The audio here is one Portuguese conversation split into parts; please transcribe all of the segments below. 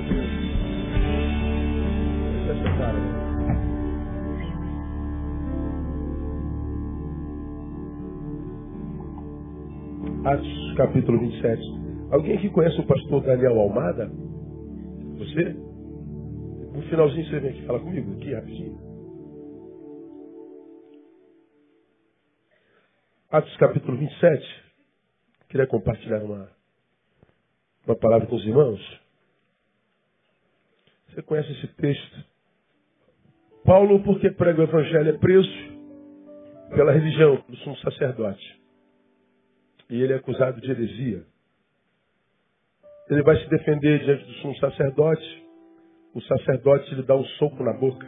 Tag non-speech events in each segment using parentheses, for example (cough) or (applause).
a Deus. Deixa eu sentar, Atos capítulo 27. Alguém aqui conhece o pastor Daniel Almada? Você? No finalzinho você vem aqui falar comigo, aqui rapidinho. Atos capítulo 27. Queria compartilhar uma, uma palavra com os irmãos. Você conhece esse texto? Paulo, porque prega o evangelho, é preso pela religião do sumo sacerdote e ele é acusado de heresia. Ele vai se defender diante do sumo sacerdote. O sacerdote lhe dá um soco na boca.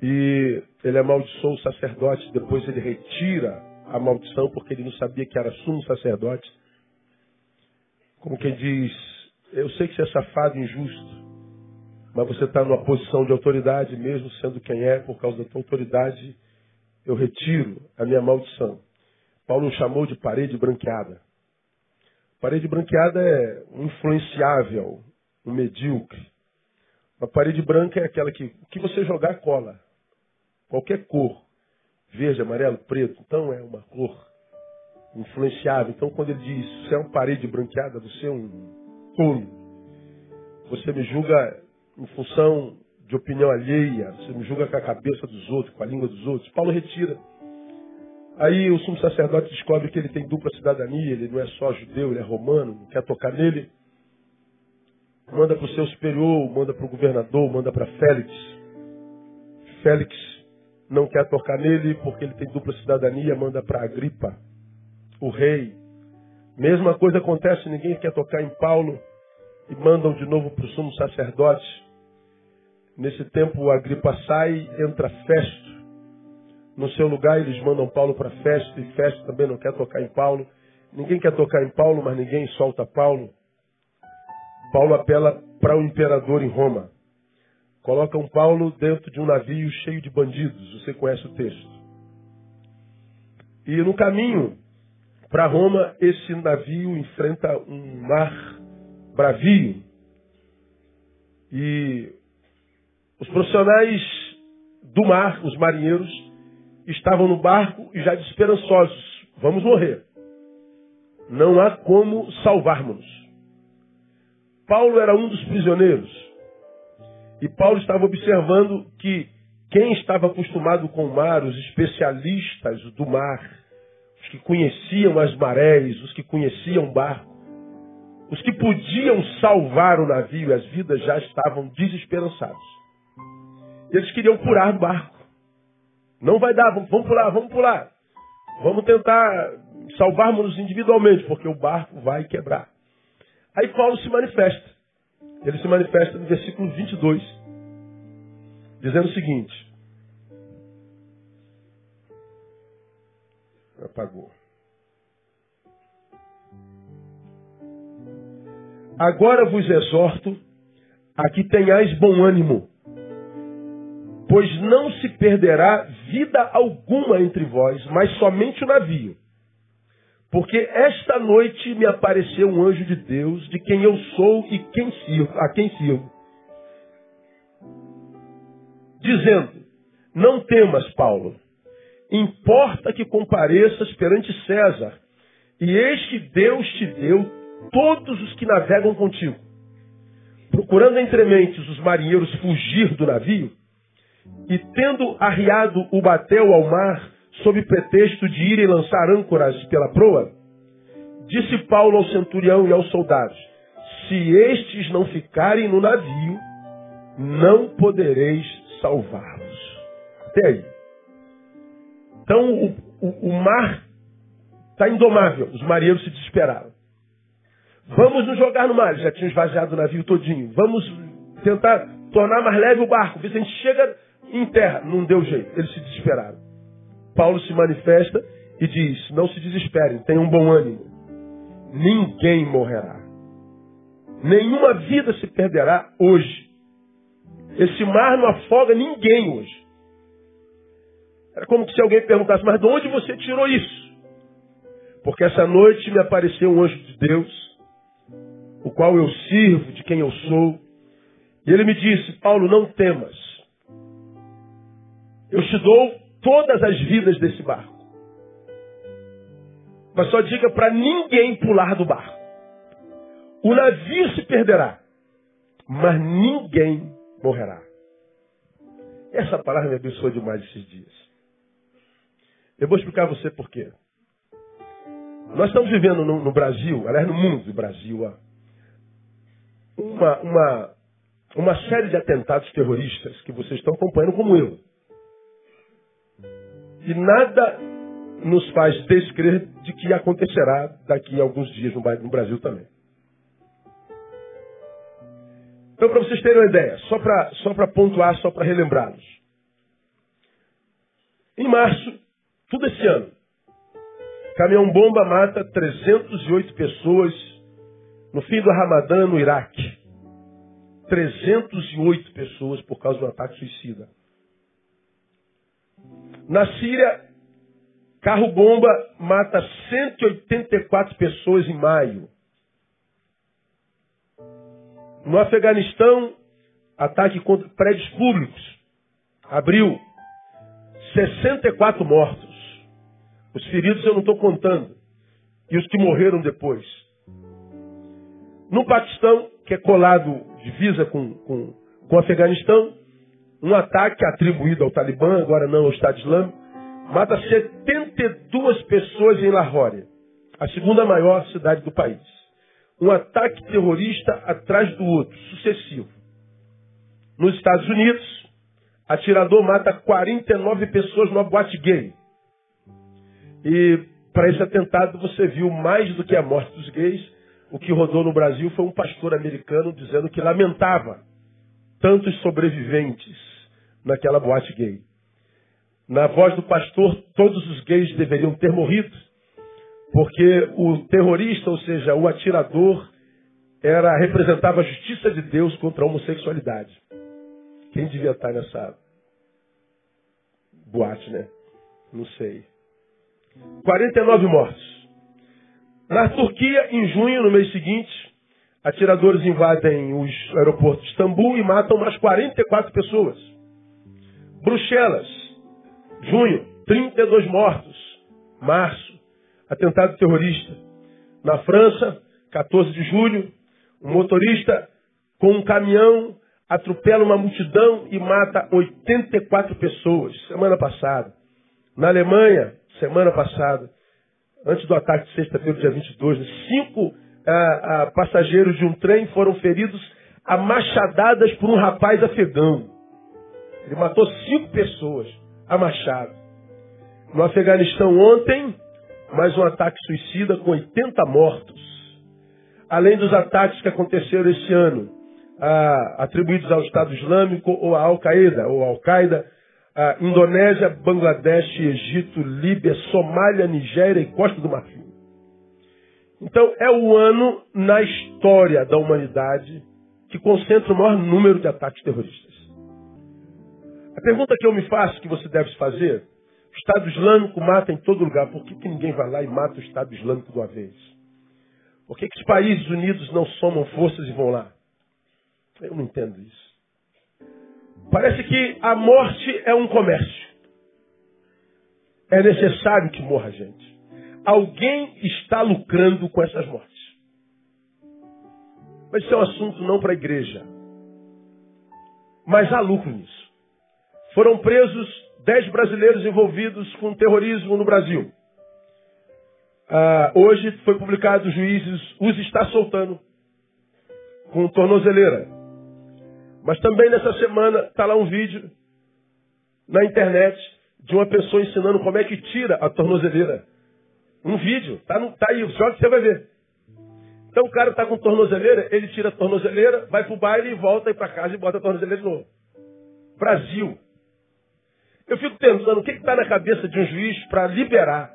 E ele amaldiçoou o sacerdote. Depois ele retira a maldição porque ele não sabia que era sumo sacerdote. Como quem diz: Eu sei que você é safado injusto, mas você está numa posição de autoridade, mesmo sendo quem é, por causa da tua autoridade, eu retiro a minha maldição. Paulo chamou de parede branqueada. Parede branqueada é um influenciável, um medíocre. Uma parede branca é aquela que o que você jogar cola. Qualquer cor. Verde, amarelo, preto. Então é uma cor influenciável. Então quando ele diz, você é uma parede branqueada, você é um tolo. Você me julga em função de opinião alheia. Você me julga com a cabeça dos outros, com a língua dos outros. Paulo retira Aí o sumo sacerdote descobre que ele tem dupla cidadania, ele não é só judeu, ele é romano, não quer tocar nele. Manda para o seu superior, manda para o governador, manda para Félix. Félix não quer tocar nele porque ele tem dupla cidadania, manda para Agripa, o rei. Mesma coisa acontece, ninguém quer tocar em Paulo e mandam de novo para o sumo sacerdote. Nesse tempo, Agripa sai, entra Festo no seu lugar, eles mandam Paulo para festa, e festa também não quer tocar em Paulo. Ninguém quer tocar em Paulo, mas ninguém solta Paulo. Paulo apela para o imperador em Roma. Colocam Paulo dentro de um navio cheio de bandidos. Você conhece o texto. E no caminho para Roma, esse navio enfrenta um mar bravio. E os profissionais do mar, os marinheiros, estavam no barco e já desesperançosos. Vamos morrer. Não há como salvarmos-nos. Paulo era um dos prisioneiros. E Paulo estava observando que quem estava acostumado com o mar, os especialistas do mar, os que conheciam as marés, os que conheciam o barco, os que podiam salvar o navio e as vidas já estavam desesperançados. Eles queriam curar o barco. Não vai dar, vamos, pular, vamos pular. Vamos tentar salvarmos-nos individualmente, porque o barco vai quebrar. Aí Paulo se manifesta. Ele se manifesta no versículo 22, dizendo o seguinte: Apagou. Agora vos exorto a que tenhais bom ânimo pois não se perderá vida alguma entre vós, mas somente o navio. Porque esta noite me apareceu um anjo de Deus, de quem eu sou e quem sirvo, a quem sirvo, dizendo: Não temas, Paulo, importa que compareças perante César, e eis que Deus te deu todos os que navegam contigo. Procurando entre mentes os marinheiros fugir do navio, e tendo arriado o batel ao mar, sob pretexto de irem lançar âncoras pela proa, disse Paulo ao centurião e aos soldados: Se estes não ficarem no navio, não podereis salvá-los. Até aí. Então o, o, o mar está indomável. Os marinheiros se desesperaram. Vamos nos jogar no mar. Já tinham esvaziado o navio todinho. Vamos tentar tornar mais leve o barco. Ver se a gente chega em terra. Não deu jeito. Eles se desesperaram. Paulo se manifesta e diz: Não se desesperem, tenham um bom ânimo. Ninguém morrerá. Nenhuma vida se perderá hoje. Esse mar não afoga ninguém hoje. Era como se alguém perguntasse: Mas de onde você tirou isso? Porque essa noite me apareceu um anjo de Deus, o qual eu sirvo, de quem eu sou. E ele me disse: Paulo, não temas. Eu te dou todas as vidas desse barco. Mas só diga para ninguém pular do barco. O navio se perderá, mas ninguém morrerá. Essa palavra me abençoou demais esses dias. Eu vou explicar a você por quê. Nós estamos vivendo no, no Brasil, aliás, no mundo do Brasil, uma, uma, uma série de atentados terroristas que vocês estão acompanhando como eu. E nada nos faz descrer de que acontecerá daqui a alguns dias no Brasil também. Então, para vocês terem uma ideia, só para só pontuar, só para relembrá-los. Em março, tudo esse ano, caminhão-bomba mata 308 pessoas no fim do Ramadã no Iraque. 308 pessoas por causa do ataque suicida. Na Síria, carro-bomba mata 184 pessoas em maio. No Afeganistão, ataque contra prédios públicos. Abril, 64 mortos. Os feridos eu não estou contando. E os que morreram depois. No Paquistão, que é colado divisa com, com, com o Afeganistão, um ataque atribuído ao Talibã, agora não ao Estado Islâmico, mata 72 pessoas em Lahore, a segunda maior cidade do país um ataque terrorista atrás do outro, sucessivo. Nos Estados Unidos, atirador mata 49 pessoas numa boate gay. E para esse atentado você viu mais do que a morte dos gays. O que rodou no Brasil foi um pastor americano dizendo que lamentava tantos sobreviventes naquela boate gay. Na voz do pastor, todos os gays deveriam ter morrido porque o terrorista, ou seja, o atirador, era representava a justiça de Deus contra a homossexualidade. Quem devia estar nessa boate, né? Não sei. 49 mortos. Na Turquia, em junho, no mês seguinte, atiradores invadem os aeroportos de Istambul e matam mais 44 pessoas. Bruxelas, junho, 32 mortos. Março, atentado terrorista. Na França, 14 de julho, um motorista com um caminhão atropela uma multidão e mata 84 pessoas, semana passada. Na Alemanha, semana passada, antes do ataque de sexta-feira, dia 22, cinco ah, ah, passageiros de um trem foram feridos a machadadas por um rapaz afegão. Ele matou cinco pessoas a machado. No Afeganistão ontem, mais um ataque suicida com 80 mortos. Além dos ataques que aconteceram esse ano, ah, atribuídos ao Estado Islâmico ou à Al-Qaeda, ou Al-Qaeda, ah, Indonésia, Bangladesh, Egito, Líbia, Somália, Nigéria e Costa do Marfim. Então, é o ano na história da humanidade que concentra o maior número de ataques terroristas. A pergunta que eu me faço, que você deve fazer, o Estado Islâmico mata em todo lugar. Por que, que ninguém vai lá e mata o Estado Islâmico de uma vez? Por que, que os países unidos não somam forças e vão lá? Eu não entendo isso. Parece que a morte é um comércio. É necessário que morra gente. Alguém está lucrando com essas mortes. Mas isso é um assunto não para a igreja. Mas há lucro nisso. Foram presos Dez brasileiros envolvidos com terrorismo no Brasil. Ah, hoje foi publicado, os juízes os está soltando com tornozeleira. Mas também nessa semana está lá um vídeo na internet de uma pessoa ensinando como é que tira a tornozeleira. Um vídeo, tá, no, tá aí, só que você vai ver. Então o cara está com tornozeleira, ele tira a tornozeleira, vai pro baile e volta para casa e bota a tornozeleira de novo. Brasil. Eu fico pensando, o que está na cabeça de um juiz para liberar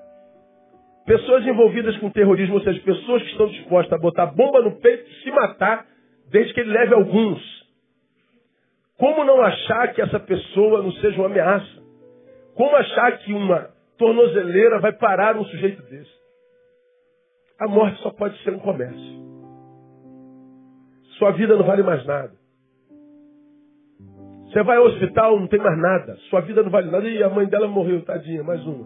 pessoas envolvidas com terrorismo, ou seja, pessoas que estão dispostas a botar bomba no peito e se matar, desde que ele leve alguns. Como não achar que essa pessoa não seja uma ameaça? Como achar que uma tornozeleira vai parar um sujeito desse? A morte só pode ser um comércio. sua vida não vale mais nada. Você vai ao hospital, não tem mais nada. Sua vida não vale nada. E a mãe dela morreu, tadinha, mais uma.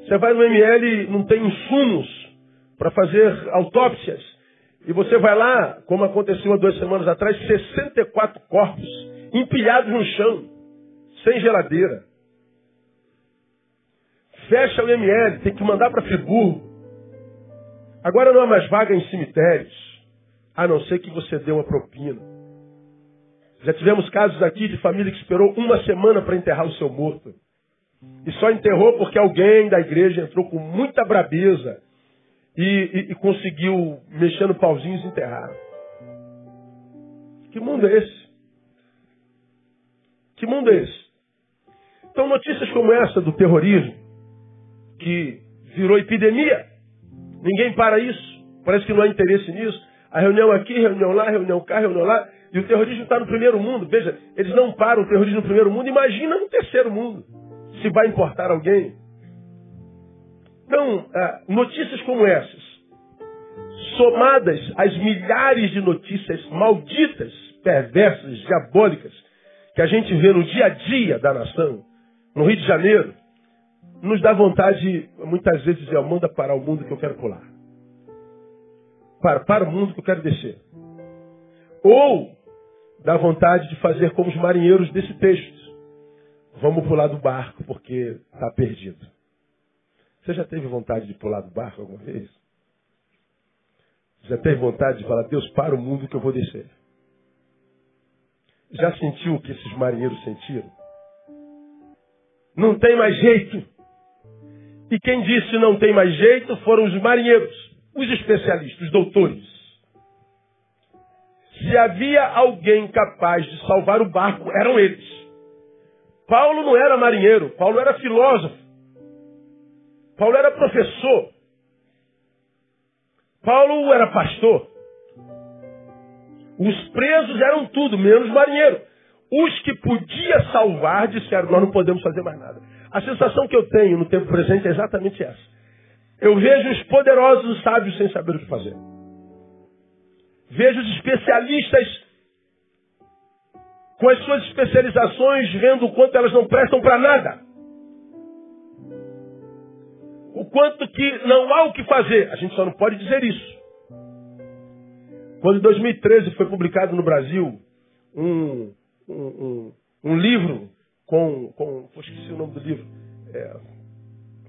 Você vai no ML, não tem insumos para fazer autópsias. E você vai lá, como aconteceu há duas semanas atrás, 64 corpos empilhados no chão, sem geladeira. Fecha o ML, tem que mandar para Friburgo. Agora não há mais vaga em cemitérios, a não ser que você dê uma propina. Já tivemos casos aqui de família que esperou uma semana para enterrar o seu morto. E só enterrou porque alguém da igreja entrou com muita brabeza e, e, e conseguiu, mexendo pauzinhos, enterrar. Que mundo é esse? Que mundo é esse? Então, notícias como essa do terrorismo, que virou epidemia, ninguém para isso, parece que não há interesse nisso. A reunião aqui, reunião lá, reunião cá, reunião lá. E o terrorismo está no primeiro mundo. Veja, eles não param o terrorismo no primeiro mundo, imagina no terceiro mundo. Se vai importar alguém. Então, ah, notícias como essas, somadas às milhares de notícias malditas, perversas, diabólicas, que a gente vê no dia a dia da nação, no Rio de Janeiro, nos dá vontade, muitas vezes, de dizer, manda parar o mundo que eu quero pular. Para, para o mundo que eu quero descer. Ou dá vontade de fazer como os marinheiros desse texto. Vamos pular do barco porque está perdido. Você já teve vontade de pular do barco alguma vez? Já teve vontade de falar, Deus, para o mundo que eu vou descer? Já sentiu o que esses marinheiros sentiram? Não tem mais jeito. E quem disse não tem mais jeito foram os marinheiros, os especialistas, os doutores. Se havia alguém capaz de salvar o barco, eram eles. Paulo não era marinheiro, Paulo era filósofo. Paulo era professor. Paulo era pastor. Os presos eram tudo, menos marinheiro. Os que podia salvar disseram, nós não podemos fazer mais nada. A sensação que eu tenho no tempo presente é exatamente essa. Eu vejo os poderosos e sábios sem saber o que fazer. Vejo os especialistas com as suas especializações, vendo o quanto elas não prestam para nada. O quanto que não há o que fazer. A gente só não pode dizer isso. Quando em 2013 foi publicado no Brasil um, um, um, um livro com, com. Pô, esqueci o nome do livro. É,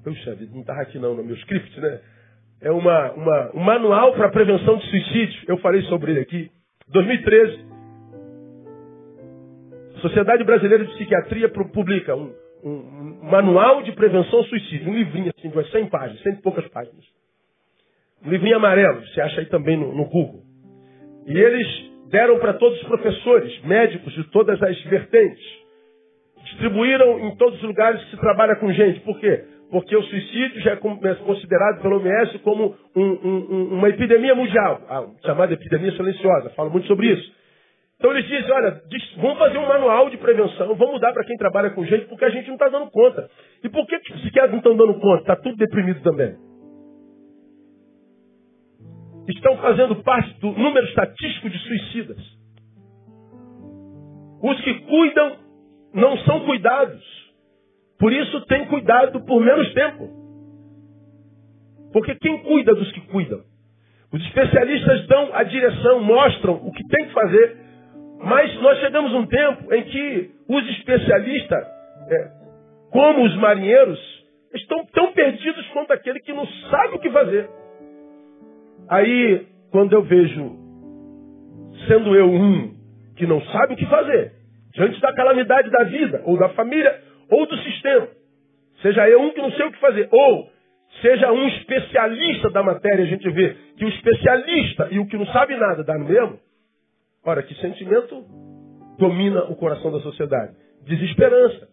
puxa vida, não estava aqui não, no meu script, né? É uma, uma, um manual para prevenção de suicídio. Eu falei sobre ele aqui. 2013. Sociedade Brasileira de Psiquiatria publica um, um, manual de prevenção ao suicídio. Um livrinho assim, de umas 100 páginas, 100 e poucas páginas. Um livrinho amarelo, você acha aí também no, no Google. E eles deram para todos os professores, médicos de todas as vertentes distribuíram em todos os lugares que se trabalha com gente. Por quê? Porque o suicídio já é, é considerado pelo OMS como um, um, uma epidemia mundial, a chamada epidemia silenciosa. Falo muito sobre isso. Então eles dizem, olha, vamos fazer um manual de prevenção, vamos mudar para quem trabalha com gente, porque a gente não está dando conta. E por que, que os psiquiatras não estão dando conta? Está tudo deprimido também. Estão fazendo parte do número estatístico de suicidas. Os que cuidam não são cuidados. Por isso tem cuidado por menos tempo. Porque quem cuida dos que cuidam? Os especialistas dão a direção, mostram o que tem que fazer, mas nós chegamos a um tempo em que os especialistas, é, como os marinheiros, estão tão perdidos quanto aquele que não sabe o que fazer. Aí, quando eu vejo, sendo eu um que não sabe o que fazer, diante da calamidade da vida, ou da família, ou do sistema. Seja eu um que não sei o que fazer, ou seja um especialista da matéria, a gente vê que o especialista e o que não sabe nada dá no mesmo. Ora, que sentimento domina o coração da sociedade? Desesperança.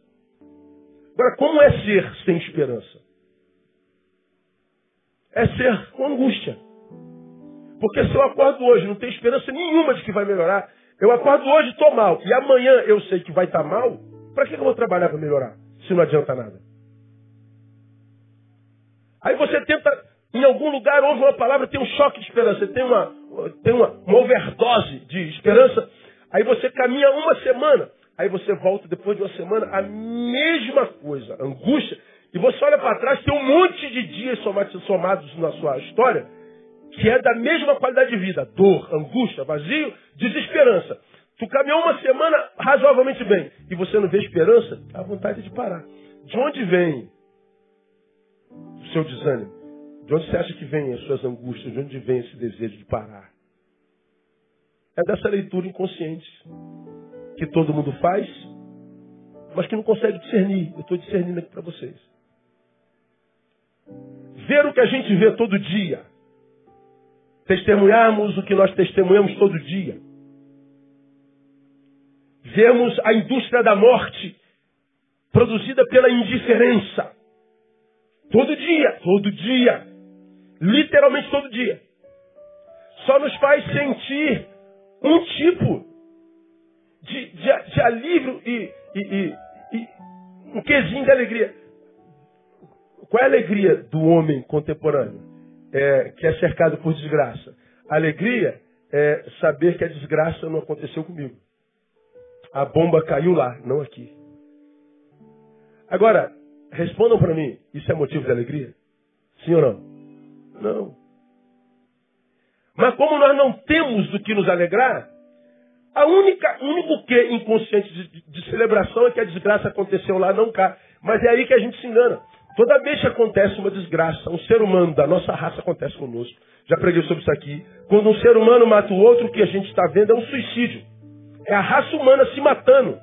Agora, como é ser sem esperança? É ser com angústia. Porque se eu acordo hoje não tenho esperança nenhuma de que vai melhorar, eu acordo hoje e estou mal. E amanhã eu sei que vai estar tá mal. Para que eu vou trabalhar para melhorar? Se não adianta nada. Aí você tenta em algum lugar ouve uma palavra, tem um choque de esperança, tem uma, tem uma, uma overdose de esperança. Aí você caminha uma semana, aí você volta depois de uma semana, a mesma coisa, angústia. E você olha para trás, tem um monte de dias somados na sua história, que é da mesma qualidade de vida. Dor, angústia, vazio, desesperança. Tu caminhou uma semana razoavelmente bem e você não vê esperança, a vontade de parar. De onde vem o seu desânimo? De onde você acha que vem as suas angústias? De onde vem esse desejo de parar? É dessa leitura inconsciente que todo mundo faz, mas que não consegue discernir. Eu estou discernindo aqui para vocês. Ver o que a gente vê todo dia. Testemunharmos o que nós testemunhamos todo dia Vemos a indústria da morte produzida pela indiferença. Todo dia, todo dia. Literalmente todo dia. Só nos faz sentir um tipo de, de, de alívio e, e, e, e um quesinho de alegria. Qual é a alegria do homem contemporâneo? É, que é cercado por desgraça. A alegria é saber que a desgraça não aconteceu comigo. A bomba caiu lá, não aqui. Agora, respondam para mim, isso é motivo de alegria? Sim ou não? Não. Mas como nós não temos do que nos alegrar, a única, único que inconsciente de, de, celebração é que a desgraça aconteceu lá, não cá. Mas é aí que a gente se engana. Toda vez que acontece uma desgraça, um ser humano da nossa raça acontece conosco. Já preguei sobre isso aqui. Quando um ser humano mata o outro, o que a gente está vendo é um suicídio. É a raça humana se matando.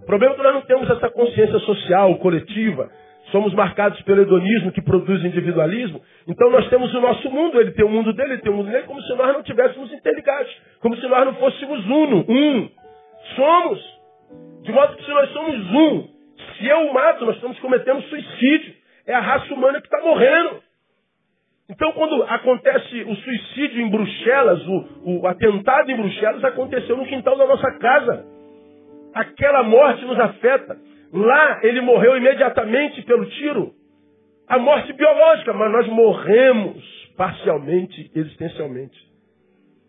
O problema é que nós não temos essa consciência social, coletiva. Somos marcados pelo hedonismo que produz individualismo. Então nós temos o nosso mundo, ele tem o mundo dele, ele tem o mundo dele, como se nós não tivéssemos interligados. Como se nós não fôssemos uno, um. Somos. De modo que se nós somos um, se eu mato, nós estamos cometendo suicídio. É a raça humana que está morrendo. Então, quando acontece o suicídio em Bruxelas, o, o, atentado em Bruxelas aconteceu no quintal da nossa casa. Aquela morte nos afeta. Lá ele morreu imediatamente pelo tiro. A morte biológica, mas nós morremos parcialmente, existencialmente.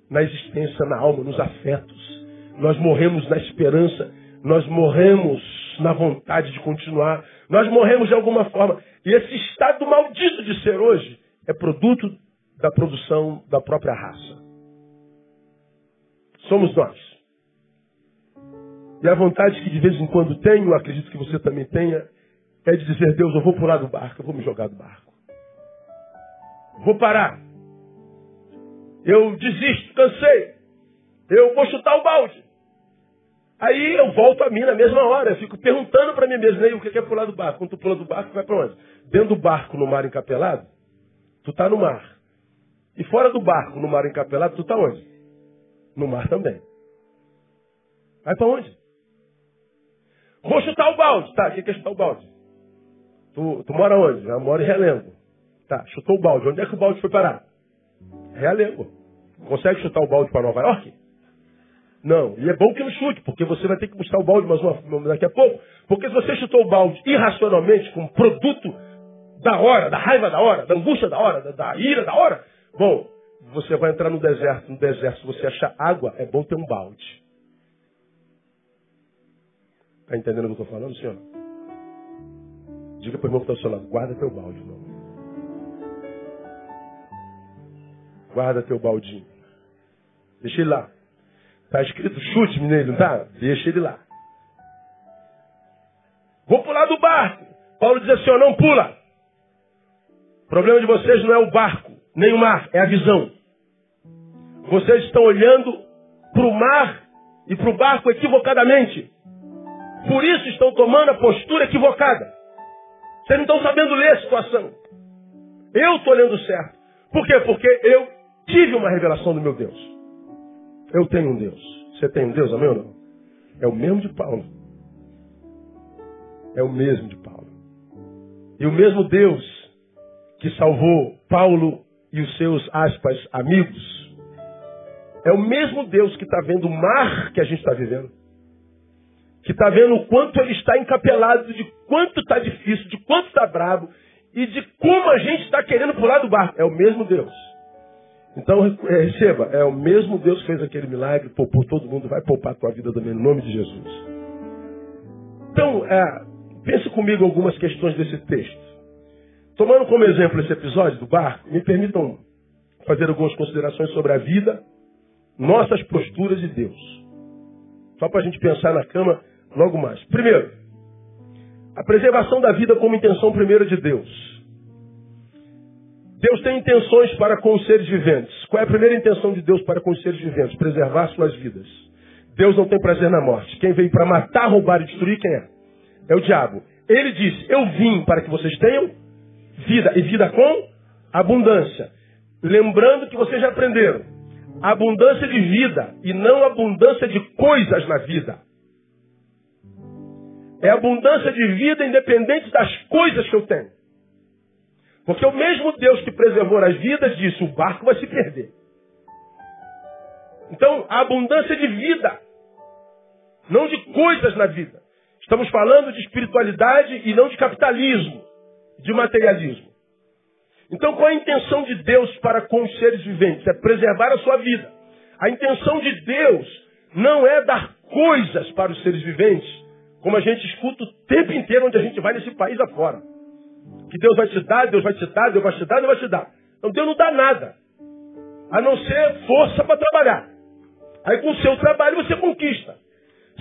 Na existência, na alma, nos afetos. Nós morremos na esperança. Nós morremos na vontade de continuar. Nós morremos de alguma forma. E esse estado maldito de ser hoje é produto da produção da própria raça. Somos nós. E a vontade que de vez em quando tenho, acredito que você também tenha, é de dizer, Deus, eu vou pular do barco, eu vou me jogar do barco. Vou parar. Eu desisto, cansei. Eu vou chutar o balde. Aí eu volto a mim na mesma hora. Eu fico perguntando para mim mesmo, o que é pular do barco? Quando tu pula do barco, vai para onde? Dentro do barco, no mar encapelado? Tu está no mar. E fora do barco, no mar encapelado, tu está onde? No mar também. Vai para onde? Vou chutar o balde. Tá, o que é chutar o balde? Tu, tu mora onde? Eu moro em Realengo. Tá, chutou o balde. Onde é que o balde foi parar? Realengo. Consegue chutar o balde para Nova York? Não. E é bom que não chute, porque você vai ter que buscar o balde mais uma, daqui a pouco. Porque se você chutou o balde irracionalmente, com produto da hora, da raiva da hora, da angústia da hora, da, da ira da hora. Bom, você vai entrar no deserto. No deserto, se você achar água, é bom ter um balde. Está entendendo o que eu estou falando, senhor? Diga para o irmão que está ao seu lado, guarda teu balde, irmão. Guarda teu baldinho. Deixa ele lá. Está escrito chute nele, não está? Deixa ele lá. Vou pular do barco. Paulo diz assim, ó, não pula. O problema de vocês não é o barco, nem o mar, é a visão. Vocês estão olhando para o mar e para o barco equivocadamente. Por isso estão tomando a postura equivocada. Vocês não estão sabendo ler a situação. Eu estou olhando certo. Por quê? Porque eu tive uma revelação do meu Deus. Eu tenho um Deus. Você tem um Deus, amém ou não? É o mesmo de Paulo. É o mesmo de Paulo. E o mesmo Deus que salvou Paulo e os seus, aspas, amigos, é o mesmo Deus que está vendo o mar que a gente está vivendo. Que está vendo o quanto ele está encapelado, de quanto está difícil, de quanto está bravo. e de como a gente está querendo pular do barco. É o mesmo Deus. Então, é, receba, é o mesmo Deus que fez aquele milagre, poupou todo mundo, vai poupar a tua vida também, em nome de Jesus. Então, é, pense comigo algumas questões desse texto. Tomando como exemplo esse episódio do barco, me permitam fazer algumas considerações sobre a vida, nossas posturas e Deus. Só para a gente pensar na cama logo mais. Primeiro, a preservação da vida como intenção primeira de Deus. Deus tem intenções para com os seres viventes. Qual é a primeira intenção de Deus para com os seres viventes? Preservar suas vidas. Deus não tem prazer na morte. Quem veio para matar, roubar e destruir, quem é? É o diabo. Ele disse: Eu vim para que vocês tenham vida, e vida com abundância. Lembrando que vocês já aprenderam: abundância de vida e não abundância de coisas na vida. É abundância de vida independente das coisas que eu tenho. Porque o mesmo Deus que preservou as vidas disse: o barco vai se perder. Então, a abundância de vida, não de coisas na vida. Estamos falando de espiritualidade e não de capitalismo, de materialismo. Então, qual é a intenção de Deus para com os seres viventes? É preservar a sua vida. A intenção de Deus não é dar coisas para os seres viventes, como a gente escuta o tempo inteiro onde a gente vai nesse país afora que Deus vai te dar, Deus vai te dar, Deus vai te dar, Deus vai te dar. Então Deus não dá nada. A não ser força para trabalhar. Aí com o seu trabalho você conquista.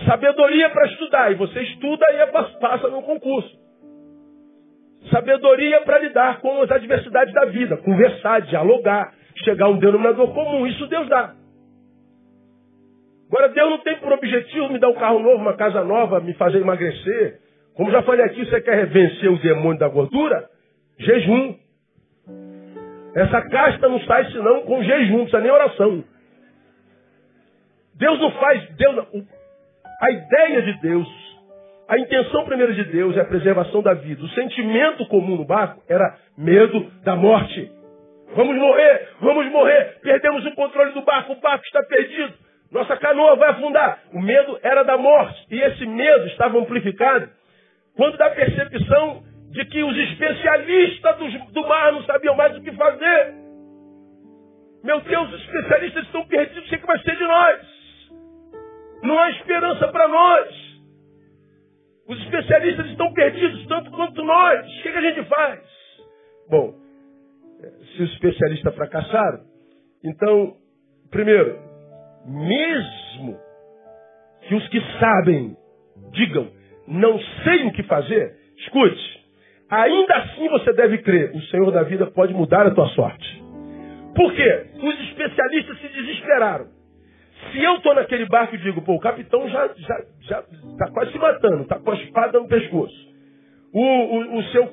Sabedoria para estudar. E você estuda e passa no concurso. Sabedoria para lidar com as adversidades da vida. Conversar, dialogar, chegar a um denominador comum. Isso Deus dá. Agora, Deus não tem por objetivo me dar um carro novo, uma casa nova, me fazer emagrecer, como já falei aqui, você quer vencer o demônio da gordura? Jejum. Essa casta não sai senão com jejum, não precisa nem oração. Deus não faz. Deus não, a ideia de Deus, a intenção primeira de Deus é a preservação da vida. O sentimento comum no barco era medo da morte. Vamos morrer, vamos morrer, perdemos o controle do barco, o barco está perdido, nossa canoa vai afundar. O medo era da morte. E esse medo estava amplificado quando da percepção de que os especialistas do, do mar não sabiam mais o que fazer. Meu Deus, os especialistas estão perdidos, o que vai ser de nós? Não há esperança para nós. Os especialistas estão perdidos tanto quanto nós. O que, que a gente faz? Bom, se os especialistas fracassaram, então, primeiro, mesmo que os que sabem digam não sei o que fazer, escute, ainda assim você deve crer, o Senhor da vida pode mudar a tua sorte. Por quê? Os especialistas se desesperaram. Se eu estou naquele barco e digo, pô, o capitão já está já, já tá quase se matando, está com a espada no pescoço. O, o, o seu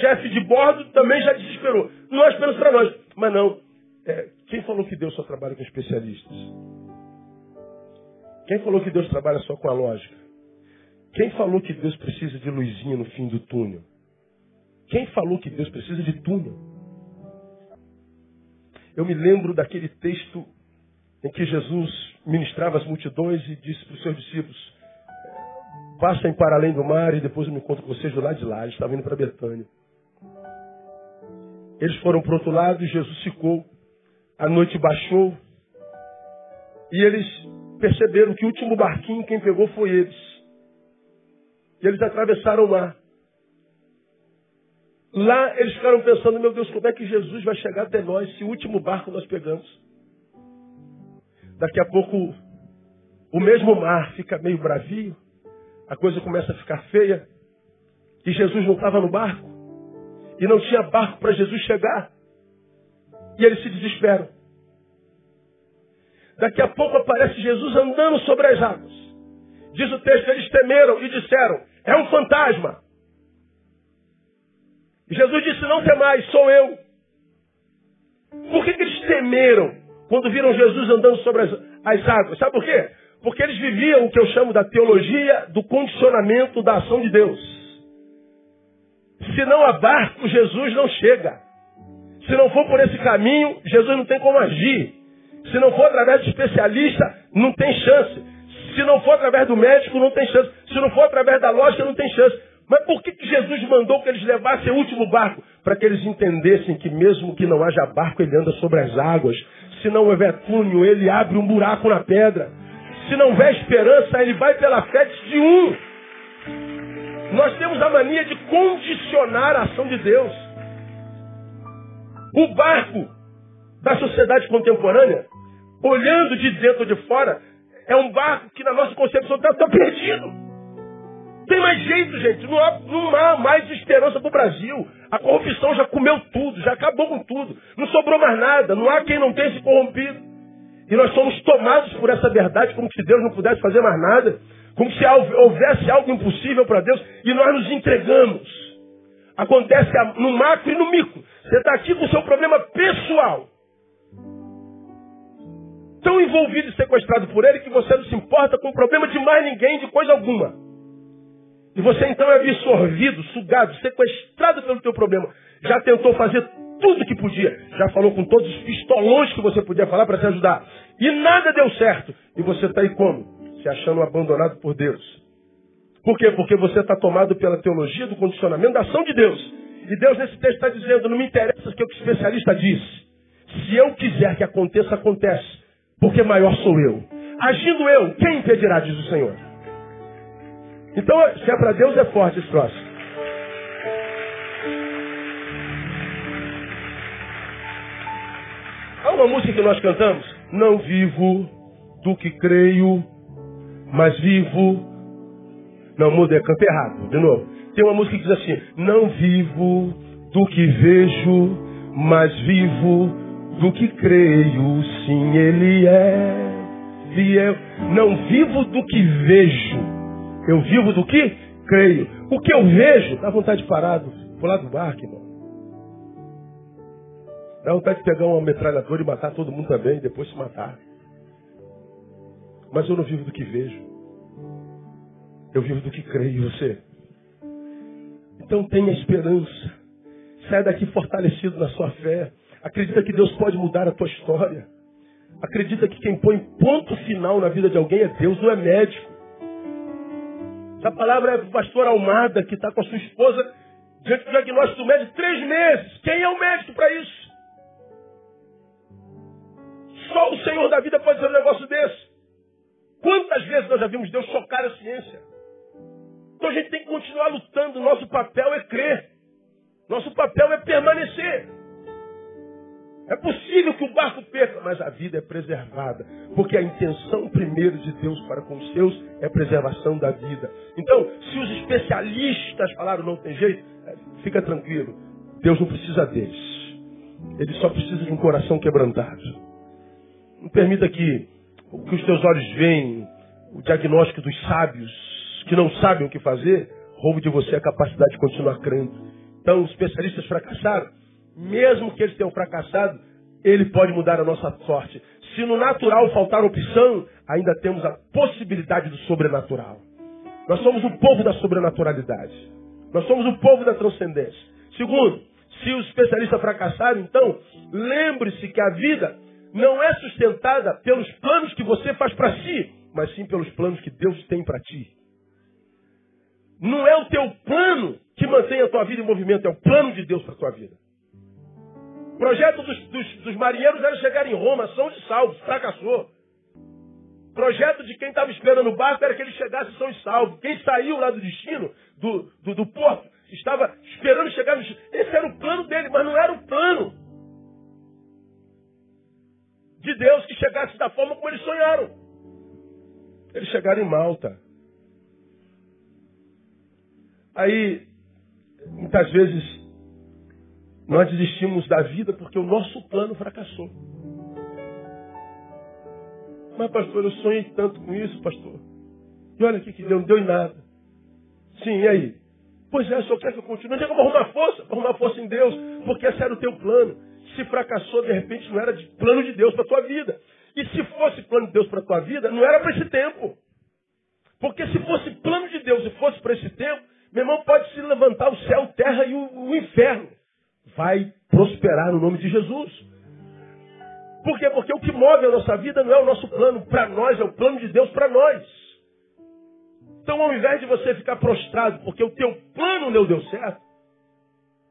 chefe de bordo também já desesperou. Não há esperança para nós. Mas não. É, quem falou que Deus só trabalha com especialistas? Quem falou que Deus trabalha só com a lógica? Quem falou que Deus precisa de luzinha no fim do túnel? Quem falou que Deus precisa de túnel? Eu me lembro daquele texto em que Jesus ministrava as multidões e disse para os seus discípulos: Passem para além do mar e depois eu me encontro com vocês do lado de lá. Eles estavam indo para Betânia. Eles foram para o outro lado e Jesus ficou. A noite baixou e eles perceberam que o último barquinho quem pegou foi eles. E eles atravessaram o mar. Lá eles ficaram pensando, meu Deus, como é que Jesus vai chegar até nós se o último barco nós pegamos? Daqui a pouco o mesmo mar fica meio bravio, a coisa começa a ficar feia, e Jesus não estava no barco, e não tinha barco para Jesus chegar. E eles se desesperam. Daqui a pouco aparece Jesus andando sobre as águas. Diz o texto, eles temeram e disseram, é um fantasma. Jesus disse, não temais, sou eu. Por que, que eles temeram quando viram Jesus andando sobre as, as águas? Sabe por quê? Porque eles viviam o que eu chamo da teologia do condicionamento da ação de Deus. Se não há barco, Jesus não chega. Se não for por esse caminho, Jesus não tem como agir. Se não for através do especialista, não tem chance. Se não for através do médico, não tem chance. Se não for através da lógica, não tem chance. Mas por que, que Jesus mandou que eles levassem o último barco? Para que eles entendessem que mesmo que não haja barco, ele anda sobre as águas. Se não houver túnel, ele abre um buraco na pedra. Se não houver esperança, ele vai pela fé de um. Nós temos a mania de condicionar a ação de Deus. O barco da sociedade contemporânea, olhando de dentro ou de fora, é um barco que na nossa concepção está tá perdido tem mais jeito, gente. Não há, não há mais esperança para o Brasil. A corrupção já comeu tudo, já acabou com tudo. Não sobrou mais nada. Não há quem não tenha se corrompido. E nós somos tomados por essa verdade como se Deus não pudesse fazer mais nada. Como se houvesse algo impossível para Deus. E nós nos entregamos. Acontece no macro e no micro. Você está aqui com o seu problema pessoal. Tão envolvido e sequestrado por ele que você não se importa com o problema de mais ninguém, de coisa alguma. E você então é absorvido, sugado, sequestrado pelo teu problema. Já tentou fazer tudo que podia. Já falou com todos os pistolões que você podia falar para te ajudar. E nada deu certo. E você está aí como? Se achando abandonado por Deus. Por quê? Porque você está tomado pela teologia do condicionamento da ação de Deus. E Deus nesse texto está dizendo, não me interessa o que o especialista diz. Se eu quiser que aconteça, acontece. Porque maior sou eu. Agindo eu, quem impedirá, diz o Senhor. Então, se é para Deus, é forte esse troço. Há uma música que nós cantamos. Não vivo do que creio, mas vivo. Não, muda, canta errado. De novo. Tem uma música que diz assim: Não vivo do que vejo, mas vivo do que creio. Sim, Ele é fiel. Não vivo do que vejo eu vivo do que? Creio. O que eu vejo, dá vontade de parar do, pro lado do barco, irmão. Dá vontade de pegar uma metralhadora e matar todo mundo também, e depois se matar. Mas eu não vivo do que vejo. Eu vivo do que creio, você. Então tenha esperança. Saia daqui fortalecido na sua fé. Acredita que Deus pode mudar a tua história. Acredita que quem põe ponto final na vida de alguém é Deus, não é médico. Essa palavra é do pastor Almada, que está com a sua esposa diante do diagnóstico do médico três meses. Quem é o médico para isso? Só o Senhor da vida pode fazer um negócio desse. Quantas vezes nós já vimos Deus chocar a ciência? Então a gente tem que continuar lutando. Nosso papel é crer. Nosso papel é permanecer. É possível que o barco perca, mas a vida é preservada. Porque a intenção primeiro de Deus para com os seus é preservação da vida. Então, se os especialistas falaram não tem jeito, é, fica tranquilo. Deus não precisa deles. Ele só precisa de um coração quebrantado. Não permita que o que os teus olhos veem, o diagnóstico dos sábios, que não sabem o que fazer, roube de você a capacidade de continuar crendo. Então, os especialistas fracassaram mesmo que eles tenham fracassado, ele pode mudar a nossa sorte. Se no natural faltar opção, ainda temos a possibilidade do sobrenatural. Nós somos o povo da sobrenaturalidade. Nós somos o povo da transcendência. Segundo, se os especialistas fracassaram, então, lembre-se que a vida não é sustentada pelos planos que você faz para si, mas sim pelos planos que Deus tem para ti. Não é o teu plano que mantém a tua vida em movimento, é o plano de Deus para a tua vida. O projeto dos, dos, dos marinheiros era chegar em Roma, são de salvos, fracassou. O projeto de quem estava esperando o barco era que ele chegasse são e salvo. Quem saiu lá do destino, do, do, do porto, estava esperando chegar no destino. Esse era o plano dele, mas não era o plano de Deus que chegasse da forma como eles sonharam. Eles chegaram em Malta. Aí, muitas vezes, nós desistimos da vida porque o nosso plano fracassou. Mas, pastor, eu sonhei tanto com isso, pastor. E olha aqui que deu, não deu em nada. Sim, e aí? Pois é, só quer que eu continue. Onde é que eu vou arrumar força? Vou arrumar força em Deus, porque esse era o teu plano. Se fracassou, de repente, não era de plano de Deus para tua vida. E se fosse plano de Deus para tua vida, não era para esse tempo. Porque se fosse plano de Deus e fosse para esse tempo, meu irmão, pode se levantar o céu, terra e o, o inferno vai prosperar no nome de Jesus. Por quê? Porque o que move a nossa vida não é o nosso plano para nós, é o plano de Deus para nós. Então, ao invés de você ficar prostrado porque o teu plano não deu certo,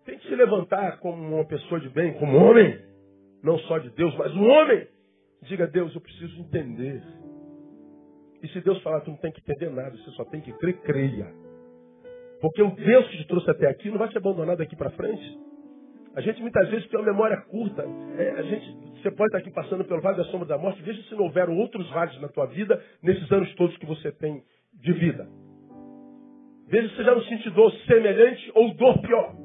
tem que se levantar como uma pessoa de bem, como um homem, não só de Deus, mas um homem. Diga, Deus, eu preciso entender. E se Deus falar, tu não tem que entender nada, você só tem que crer, creia. Porque o Deus que te trouxe até aqui não vai te abandonar daqui para frente. A gente muitas vezes tem uma memória curta. É, a gente, você pode estar aqui passando pelo vale da sombra da morte. Veja se não houveram outros vales na tua vida nesses anos todos que você tem de vida. Veja se já não sentiu dor semelhante ou dor pior.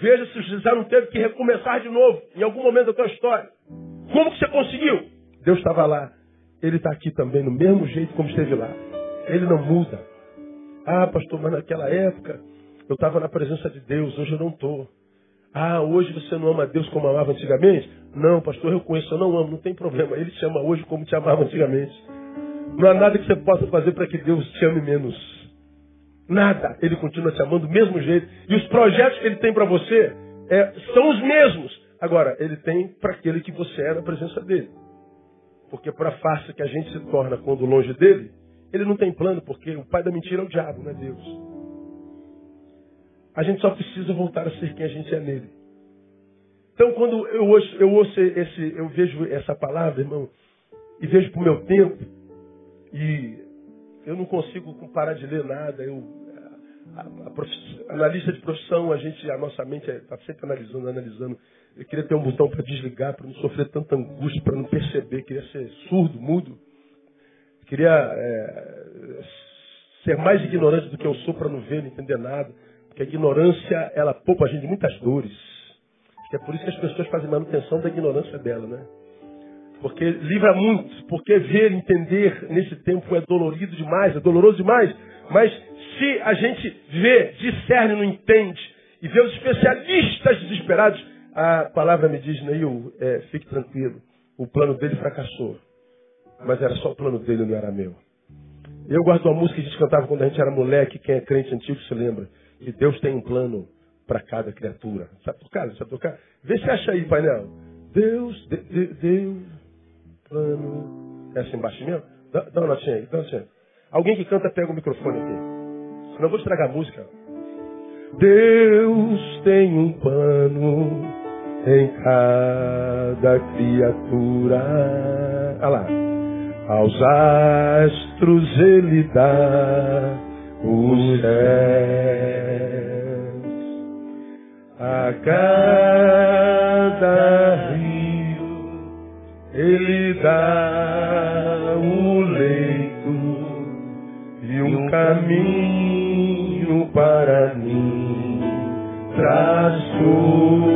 Veja se já não teve que recomeçar de novo em algum momento da tua história. Como que você conseguiu? Deus estava lá. Ele está aqui também, no mesmo jeito como esteve lá. Ele não muda. Ah, pastor, mas naquela época eu estava na presença de Deus, hoje eu não estou. Ah, hoje você não ama Deus como amava antigamente? Não, pastor, eu conheço, eu não amo, não tem problema. Ele te ama hoje como te amava antigamente. Não há nada que você possa fazer para que Deus te ame menos. Nada. Ele continua te amando do mesmo jeito. E os projetos que ele tem para você é, são os mesmos. Agora, ele tem para aquele que você é na presença dele. Porque para a farsa que a gente se torna quando longe dele, ele não tem plano, porque o pai da mentira é o diabo, não é Deus. A gente só precisa voltar a ser quem a gente é nele. Então, quando eu ouço, eu ouço esse, eu vejo essa palavra, irmão, e vejo para o meu tempo, e eu não consigo parar de ler nada. Eu, a, a, analista de profissão, a gente, a nossa mente está sempre analisando, analisando. Eu queria ter um botão para desligar, para não sofrer tanta angústia, para não perceber, queria ser surdo, mudo. Queria é, ser mais ignorante do que eu sou para não ver, não entender nada. Porque a ignorância, ela poupa a gente de muitas dores. É por isso que as pessoas fazem manutenção da ignorância dela, né? Porque livra muito, porque ver, entender nesse tempo é dolorido demais, é doloroso demais. Mas se a gente vê, discerne, não entende, e vê os especialistas desesperados, a palavra me diz, Neil, é, fique tranquilo, o plano dele fracassou. Mas era só o plano dele, não era meu. Eu guardo uma música que a gente cantava quando a gente era moleque, quem é crente antigo se lembra. Que Deus tem um plano para cada criatura. Sabe tocar? Sabe tocar? Vê se acha aí, painel. Deus, de, de, Deus, plano. É assim embaixo mesmo? Dá, dá uma notinha aí, dá uma notinha. Alguém que canta, pega o microfone aqui. Senão eu vou estragar a música. Deus tem um plano em cada criatura. Olha lá. Aos astros ele dá os céus. A cada rio ele dá o leito e um caminho para mim traçou.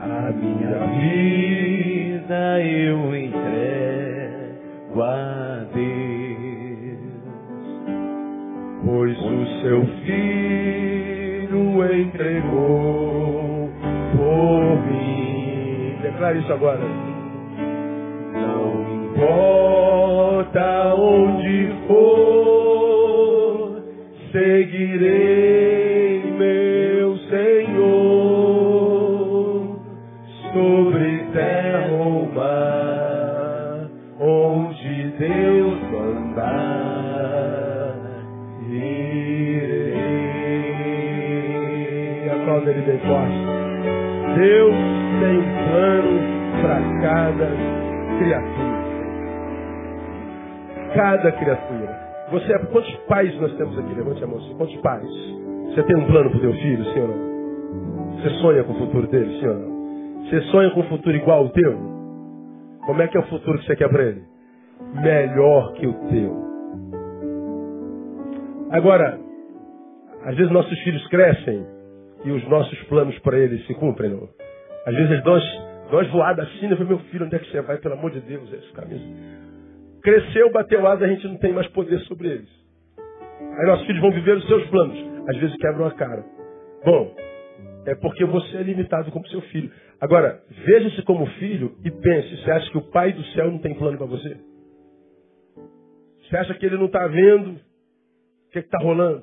A minha vida eu entrego a Deus, pois o seu filho entregou por mim. Declare isso agora. Não importa onde for, seguirei irei. Aplauda ele bem forte. Deus tem um plano para cada criatura. Cada criatura. Você, quantos pais nós temos aqui? Levante a mão. Quantos pais? Você tem um plano para o teu filho, senhor? Você sonha com o futuro dele, senhor? Você sonha com um futuro igual ao teu? Como é que é o futuro que você quer para ele? Melhor que o teu. Agora, às vezes nossos filhos crescem e os nossos planos para eles se cumprem. Não? Às vezes dão as voadas assim, eu falo, meu filho, onde é que você vai? Pelo amor de Deus, esse caminho. Cresceu, bateu asa, a gente não tem mais poder sobre eles. Aí nossos filhos vão viver os seus planos. Às vezes quebram a cara. Bom, é porque você é limitado como seu filho. Agora, veja-se como filho e pense, você acha que o pai do céu não tem plano para você? Você acha que ele não está vendo o que está rolando?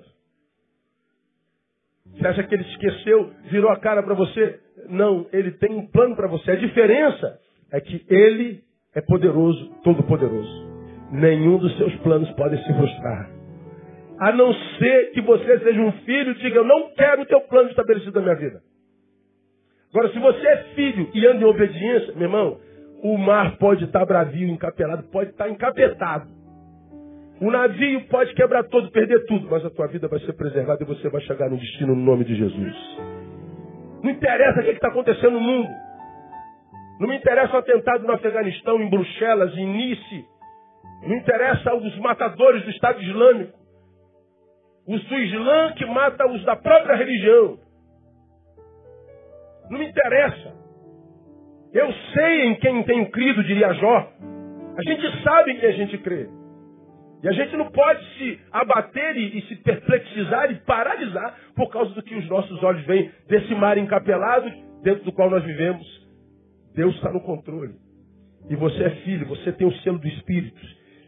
Você acha que ele esqueceu, virou a cara para você? Não, ele tem um plano para você. A diferença é que ele é poderoso, todo poderoso. nenhum dos seus planos pode se frustrar. A não ser que você seja um filho e diga, eu não quero o teu plano estabelecido na minha vida. Agora, se você é filho e anda em obediência, meu irmão, o mar pode estar bravio, encapelado, pode estar encapetado. O navio pode quebrar todo, perder tudo, mas a tua vida vai ser preservada e você vai chegar no destino no nome de Jesus. Não interessa o que está acontecendo no mundo. Não me interessa o atentado no Afeganistão, em Bruxelas, em Nice. Não interessa os matadores do Estado Islâmico. Os do Islã que mata os da própria religião. Não me interessa. Eu sei em quem tenho crido, diria Jó. A gente sabe em quem a gente crê. E a gente não pode se abater e, e, se perplexizar e paralisar por causa do que os nossos olhos veem desse mar encapelado dentro do qual nós vivemos. Deus está no controle. E você é filho, você tem o selo do Espírito.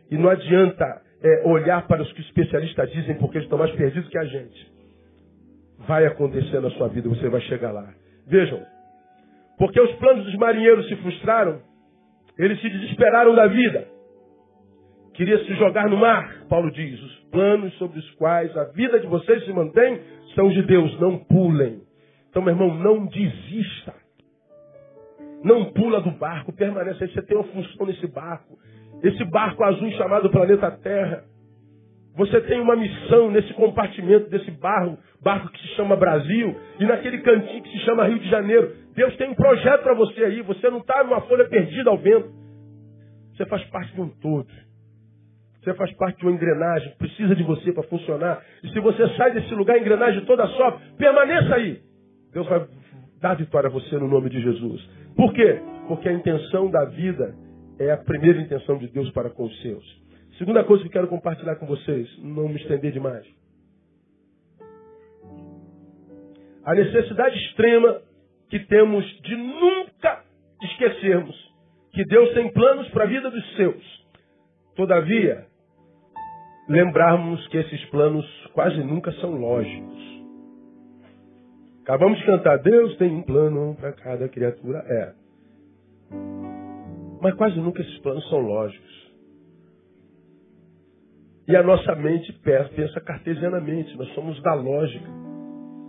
E não adianta é, olhar para os que os especialistas dizem porque eles estão mais perdidos que a gente. Vai acontecer na sua vida, você vai chegar lá. Vejam, porque os planos dos marinheiros se frustraram, eles se desesperaram da vida. Queria se jogar no mar, Paulo diz. Os planos sobre os quais a vida de vocês se mantém são de Deus, não pulem. Então, meu irmão, não desista. Não pula do barco, permanece aí. Você tem uma função nesse barco. Esse barco azul chamado planeta Terra. Você tem uma missão nesse compartimento desse barco, barco que se chama Brasil, e naquele cantinho que se chama Rio de Janeiro. Deus tem um projeto para você aí. Você não está numa folha perdida ao vento. Você faz parte de um todo. Você faz parte de uma engrenagem, precisa de você para funcionar. E se você sai desse lugar, a engrenagem toda só, permaneça aí. Deus vai dar vitória a você no nome de Jesus. Por quê? Porque a intenção da vida é a primeira intenção de Deus para com os seus. Segunda coisa que quero compartilhar com vocês, não me estender demais. A necessidade extrema que temos de nunca esquecermos que Deus tem planos para a vida dos seus. Todavia, lembrarmos que esses planos quase nunca são lógicos. Acabamos de cantar, Deus tem um plano para cada criatura. É. Mas quase nunca esses planos são lógicos. E a nossa mente pensa cartesianamente. Nós somos da lógica.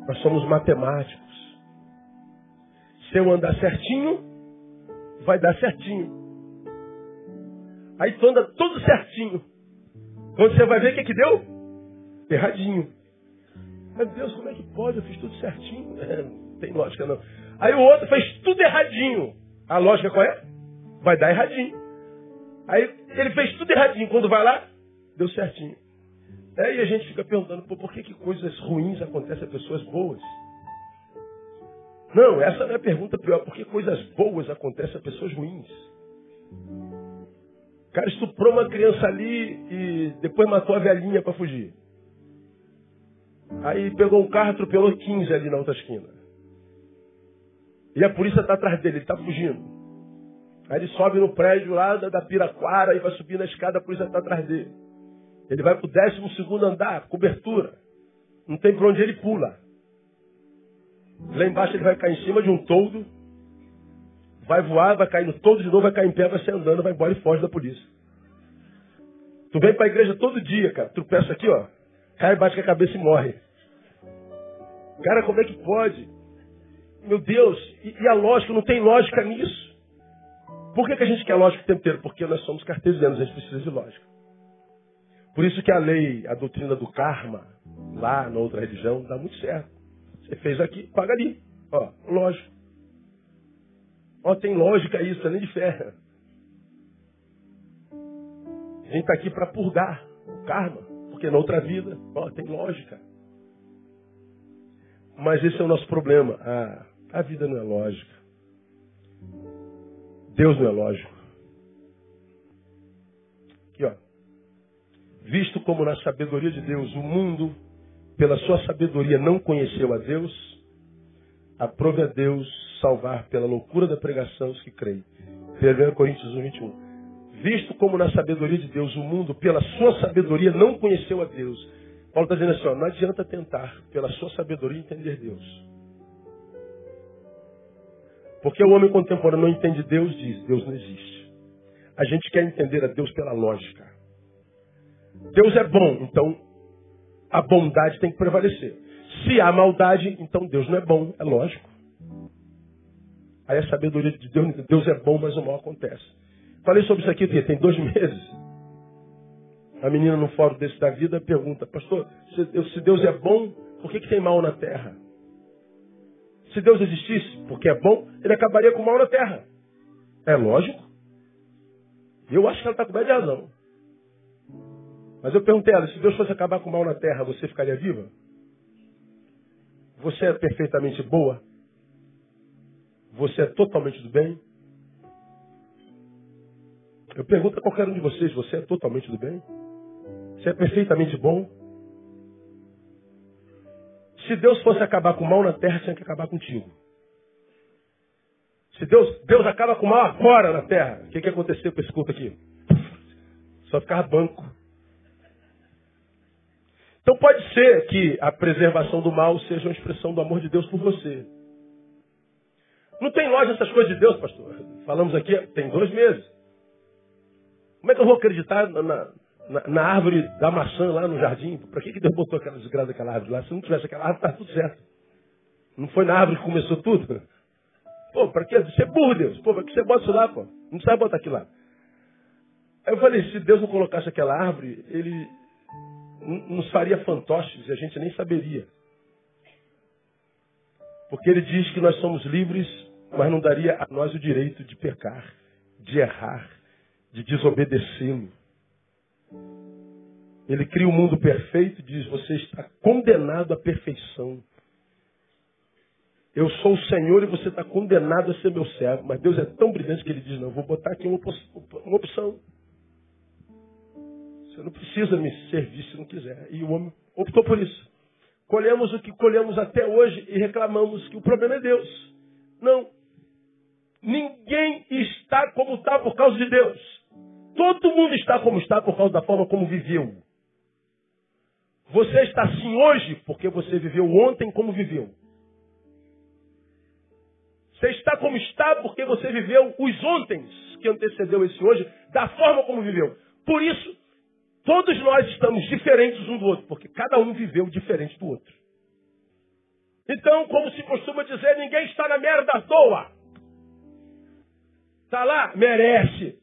Nós somos matemáticos. Se eu andar certinho, vai dar certinho. Aí tu anda tudo certinho. Quando você vai ver o que, que deu? Erradinho. Meu Deus, como é que pode? Eu fiz tudo certinho. (laughs) É, não tem lógica não. Aí o outro fez tudo erradinho. A lógica qual é? Vai dar erradinho. Aí ele fez tudo erradinho. Quando vai lá, deu certinho. Aí a gente fica perguntando, por que, que coisas ruins acontecem a pessoas boas? Não, essa não é a pergunta pior. Por que coisas boas acontecem a pessoas ruins? O cara estuprou uma criança ali e depois matou a velhinha para fugir. Aí pegou um carro, atropelou 15 ali na outra esquina. E a polícia está atrás dele, ele está fugindo. Aí ele sobe no prédio lá da Piraquara e vai subir na escada, a polícia está atrás dele. Ele vai para o décimo segundo andar, cobertura. Não tem para onde ele pula. Lá embaixo ele vai cair em cima de um toldo vai voar, vai cair no todo de novo, vai cair em pé, vai sair andando, vai embora e foge da polícia. Tu vem para a igreja todo dia, cara. Tu peça aqui, ó. Cai, bate com a cabeça e morre. Cara, como é que pode? Meu Deus, e, e a lógica, não tem lógica nisso. Por que, que a gente quer lógica o tempo inteiro? Porque nós somos cartesianos, a gente precisa de lógica. Por isso que a lei, a doutrina do karma, lá na outra religião, dá muito certo. Você fez aqui, paga ali. Ó, lógico. Ó, tem lógica isso, além de fé. A gente está aqui para purgar o karma, porque na outra vida, ó, tem lógica. Mas esse é o nosso problema. Ah, a vida não é lógica. Deus não é lógico. Aqui, ó. Visto como na sabedoria de Deus o mundo, pela sua sabedoria, não conheceu a Deus, aprove a Deus salvar pela loucura da pregação os que creem. 1 Coríntios 1, 21. Visto como na sabedoria de Deus o mundo, pela sua sabedoria, não conheceu a Deus. Paulo está dizendo assim, ó, não adianta tentar, pela sua sabedoria, entender Deus. Porque o homem contemporâneo não entende Deus, diz, Deus não existe. A gente quer entender a Deus pela lógica. Deus é bom, então a bondade tem que prevalecer. Se há maldade, então Deus não é bom, é lógico. Aí a sabedoria de Deus, Deus é bom, mas o mal acontece. Falei sobre isso aqui tem dois (laughs) meses. A menina no fórum desse da vida pergunta, pastor, se Deus é bom, por que, que tem mal na terra? Se Deus existisse, porque é bom, ele acabaria com o mal na terra. É lógico. Eu acho que ela está com de razão. Mas eu perguntei a ela, se Deus fosse acabar com o mal na terra, você ficaria viva? Você é perfeitamente boa? Você é totalmente do bem? Eu pergunto a qualquer um de vocês, você é totalmente do bem? Você é perfeitamente bom? Se Deus fosse acabar com o mal na terra, tinha que acabar contigo. Se Deus, Deus acaba com o mal agora na terra, o que, que aconteceu com esse culto aqui? Só ficar banco. Então pode ser que a preservação do mal seja uma expressão do amor de Deus por você. Não tem loja essas coisas de Deus, pastor. Falamos aqui, tem dois meses. Como é que eu vou acreditar na, na, na árvore da maçã lá no jardim? Para que, que Deus botou aquela desgraça daquela árvore lá? Se não tivesse aquela árvore, estava tudo certo. Não foi na árvore que começou tudo? Pô, para que? Você é burro, Deus. Pô, para que você bota isso lá, pô? Não sabe botar aquilo lá. Aí eu falei, se Deus não colocasse aquela árvore, ele nos faria fantoches e a gente nem saberia. Porque ele diz que nós somos livres, mas não daria a nós o direito de pecar, de errar, de desobedecê-lo. Ele cria o um mundo perfeito e diz: Você está condenado à perfeição. Eu sou o Senhor e você está condenado a ser meu servo. Mas Deus é tão brilhante que ele diz: Não, vou botar aqui uma opção. Você não precisa me servir se não quiser. E o homem optou por isso. Colhemos o que colhemos até hoje e reclamamos que o problema é Deus. Não. Ninguém está como está por causa de Deus. Todo mundo está como está por causa da forma como viveu. Você está assim hoje porque você viveu ontem como viveu. Você está como está porque você viveu os ontens que antecedeu esse hoje da forma como viveu. Por isso, Todos nós estamos diferentes um do outro, porque cada um viveu diferente do outro. Então, como se costuma dizer, ninguém está na merda à toa. Está lá, merece.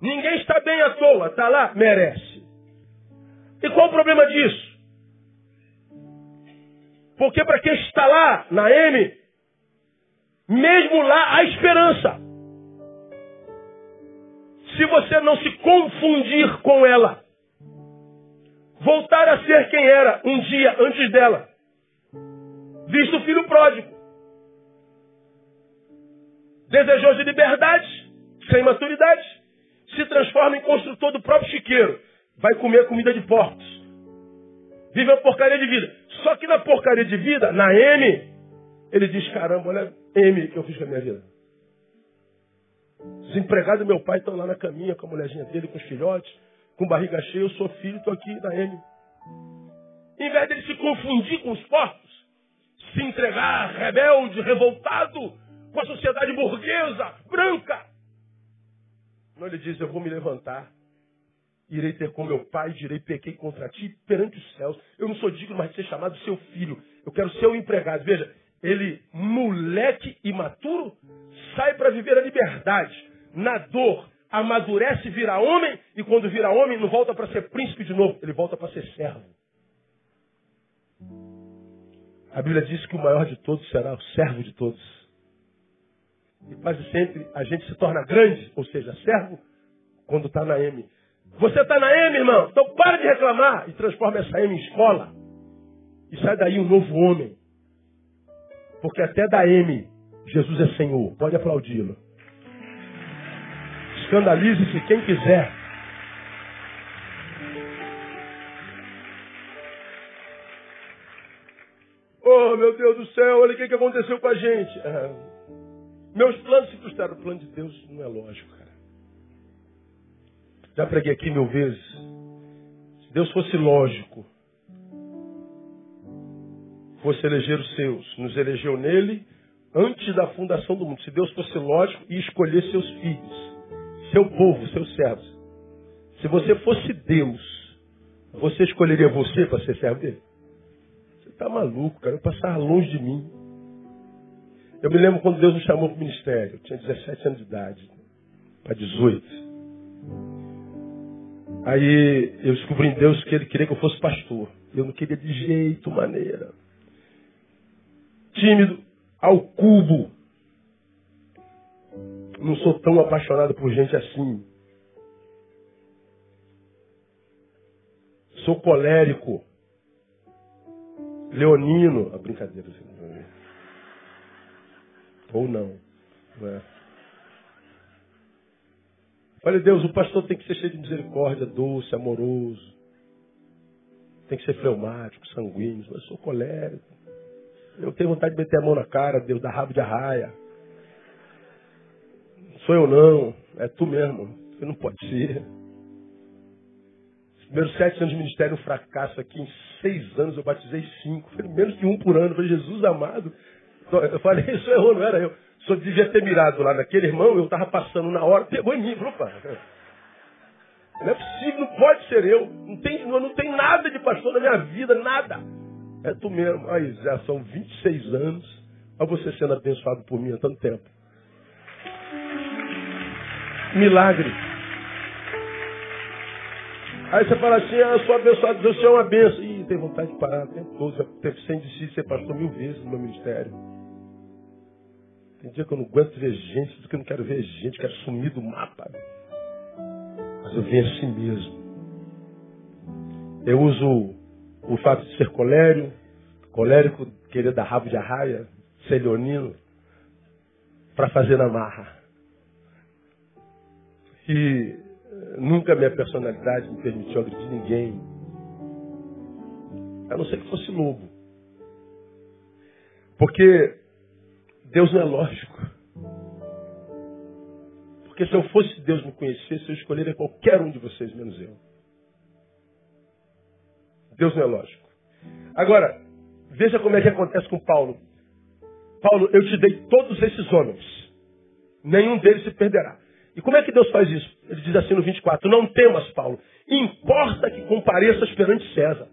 Ninguém está bem à toa. Está lá, merece. E qual o problema disso? Porque para quem está lá, na M, mesmo lá há esperança. Se você não se confundir com ela, voltar a ser quem era um dia antes dela. Visto o filho pródigo. Desejoso de liberdade, sem maturidade, se transforma em construtor do próprio chiqueiro. Vai comer comida de porcos. Vive a porcaria de vida. Só que na porcaria de vida, na M, ele diz, caramba, olha M que eu fiz com a minha vida. Os empregados do meu pai estão lá na caminha com a mulherzinha dele, com os filhotes com barriga cheia, eu sou filho, estou aqui na M. Em vez dele se confundir com os porcos, se entregar rebelde, revoltado com a sociedade burguesa, branca. Não, ele diz, eu vou me levantar, irei ter com meu pai, direi, pequei contra ti perante os céus. Eu não sou digno mais de ser chamado seu filho. Eu quero ser o empregado. Veja, ele, moleque imaturo, sai para viver a liberdade, na dor, amadurece, vira homem, e quando vira homem, não volta para ser príncipe de novo, ele volta para ser servo. A Bíblia diz que o maior de todos será o servo de todos. E quase sempre a gente se torna grande, ou seja, servo, quando está na M. Você está na M, irmão? Então para de reclamar e transforma essa M em escola. E sai daí um novo homem. Porque até da M, Jesus é Senhor. Pode aplaudi-lo. Escandalize-se quem quiser. Oh, meu Deus do céu, olha o que, que aconteceu com a gente. Ah, meus planos se frustraram. O plano de Deus não é lógico, cara. Já preguei aqui mil vezes. Se Deus fosse lógico, fosse eleger os seus, nos elegeu nele antes da fundação do mundo. Se Deus fosse lógico e escolher seus filhos seu povo, seus servos. Se você fosse Deus, Você escolheria você para ser servo dele? Você está maluco, cara. Eu passava longe de mim. Eu me lembro quando Deus me chamou para o ministério. Eu tinha 17 anos de idade. Para 18. Aí eu descobri em Deus que Ele queria que eu fosse pastor. Eu não queria de jeito, maneira. Tímido, ao cubo. Não sou tão apaixonado por gente assim. Sou colérico. Leonino. A brincadeira. Ou não. não é? Olha, Deus, o pastor tem que ser cheio de misericórdia, doce, amoroso. Tem que ser fleumático, sanguíneo. Eu sou colérico. Eu tenho vontade de meter a mão na cara, Deus, dar rabo de arraia. Sou eu não, é tu mesmo. Você não pode ser. Os primeiros sete anos de ministério, um fracasso aqui. Em seis anos eu batizei cinco. Menos que um por ano. Eu falei, Jesus amado. Eu falei, isso errou, não era eu. Só devia ter mirado lá naquele irmão, eu estava passando na hora, pegou em mim, falou, opa, não é possível, não pode ser eu. Não tem, não tem nada de pastor na minha vida, nada. É tu mesmo. Aí, já são 26 anos. Olha você sendo abençoado por mim há tanto tempo. Milagre. Aí você fala assim, ah, eu sou abençoado, Deus, é uma benção. Ih, tem vontade de parar o tempo todo. Já teve sem de si ser pastor mil vezes no meu ministério. Tem dia que eu não aguento ver gente, do que eu não quero ver gente, quero sumir do mapa. Mas eu venho assim mesmo. Eu uso o fato de ser colérico, colérico, querer dar rabo de arraia, ser leonino, para fazer na marra. E nunca minha personalidade me permitiu agredir ninguém. A não ser que fosse lobo. Porque Deus não é lógico. Porque se eu fosse Deus me conhecesse, eu escolheria qualquer um de vocês, menos eu. Deus não é lógico. Agora, veja como é que acontece com Paulo. Paulo, eu te dei todos esses homens. Nenhum deles se perderá. E como é que Deus faz isso? Ele diz assim no 24: Não temas, Paulo. Importa que compareças perante César.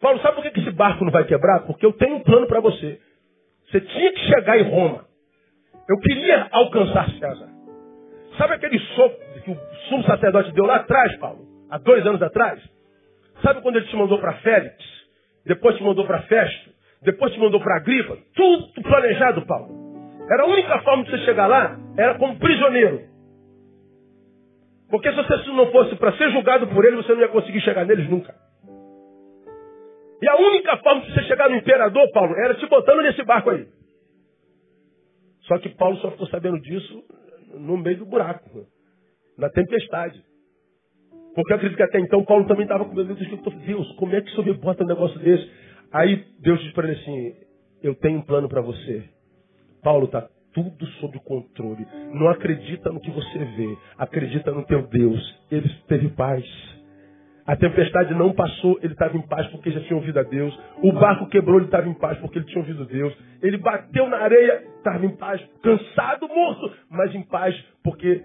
Paulo, sabe por que esse barco não vai quebrar? Porque eu tenho um plano para você. Você tinha que chegar em Roma. Eu queria alcançar César. Sabe aquele soco que o sumo sacerdote deu lá atrás, Paulo? Há dois anos atrás? Sabe quando ele te mandou para Félix? Depois te mandou para Festo? Depois te mandou para Agripa? Tudo planejado, Paulo. Era a única forma de você chegar lá, era como prisioneiro. Porque se você não fosse para ser julgado por ele, você não ia conseguir chegar neles nunca. E a única forma de você chegar no imperador, Paulo, era te botando nesse barco aí. Só que Paulo só ficou sabendo disso no meio do buraco, na tempestade. Porque eu acredito que até então Paulo também estava com medo. Deus, como é que o me bota um negócio desse? Aí Deus diz para ele assim: Eu tenho um plano para você. Paulo está tudo sob controle. Não acredita no que você vê, acredita no teu Deus. Ele teve paz. A tempestade não passou, ele estava em paz porque já tinha ouvido a Deus. O barco quebrou, ele estava em paz porque ele tinha ouvido Deus. Ele bateu na areia, estava em paz, cansado, morto, mas em paz porque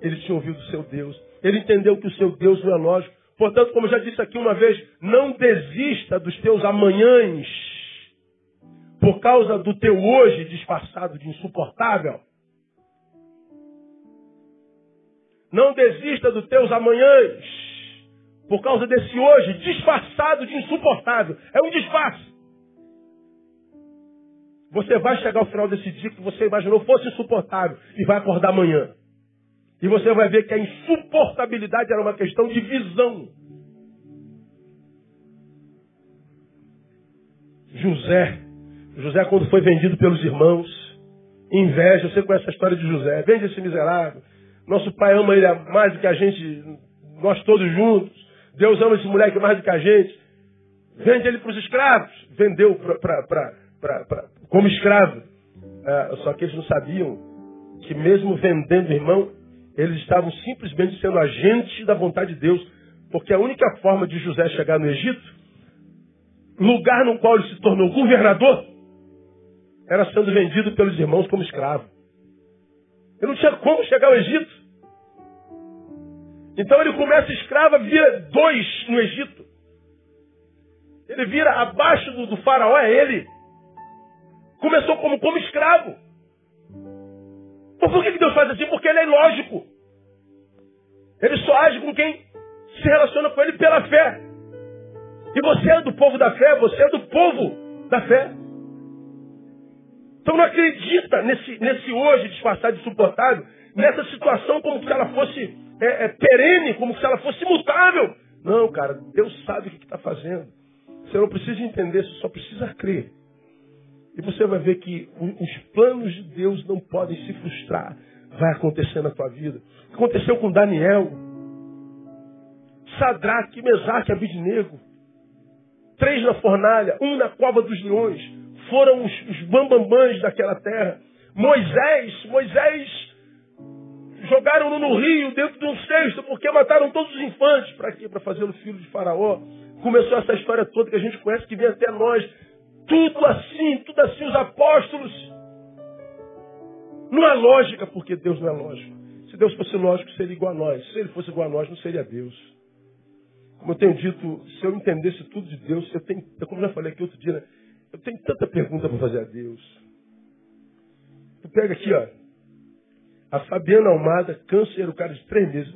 ele tinha ouvido o seu Deus. Ele entendeu que o seu Deus não é lógico. Portanto, como já disse aqui uma vez, não desista dos teus amanhãs por causa do teu hoje disfarçado de insuportável. Não desista dos teus amanhãs por causa desse hoje disfarçado de insuportável. É um disfarce. Você vai chegar ao final desse dia que você imaginou fosse insuportável e vai acordar amanhã. E você vai ver que a insuportabilidade era uma questão de visão. José. José, quando foi vendido pelos irmãos, inveja, você conhece a história de José. Vende esse miserável. Nosso pai ama ele mais do que a gente, nós todos juntos. Deus ama esse moleque mais do que a gente. Vende ele para os escravos. Vendeu pra, pra, pra, como escravo. É, só que eles não sabiam que mesmo vendendo irmão, eles estavam simplesmente sendo agentes da vontade de Deus. Porque a única forma de José chegar no Egito, lugar no qual ele se tornou governador, era sendo vendido pelos irmãos como escravo. Ele não tinha como chegar ao Egito. Então ele começa escravo, vira dois no Egito. Ele vira abaixo do, do faraó, é ele. Começou como, como escravo. por que, que Deus faz assim? Porque ele é ilógico. Ele só age com quem se relaciona com ele pela fé. E você é do povo da fé, você é do povo da fé. Então não acredita nesse, nesse hoje disfarçado insuportável, nessa situação como se ela fosse é, é, perene, como se ela fosse imutável. Não, cara, Deus sabe o que está fazendo. Você não precisa entender, você só precisa crer. E você vai ver que os planos de Deus não podem se frustrar. Vai acontecer na tua vida. Aconteceu com Daniel, Sadraque, Mesaque, Abidnego. Três na fornalha, um na cova dos leões. Foram os, os bambambãs daquela terra. Moisés, Moisés jogaram-no no rio dentro de um cesto, porque mataram todos os infantes. Para quê? Para fazê-lo filho de faraó. Começou essa história toda que a gente conhece, que vem até nós. Tudo assim, tudo assim, os apóstolos. Não há lógica, porque Deus não é lógico. Se Deus fosse lógico, seria igual a nós. Se ele fosse igual a nós, não seria Deus. Como eu tenho dito, se eu entendesse tudo de Deus, eu tenho, como eu já falei aqui outro dia, né? Eu tenho tanta pergunta para fazer a Deus. Tu pega aqui, ó. A Fabiana Almada, câncer, o cara de três meses.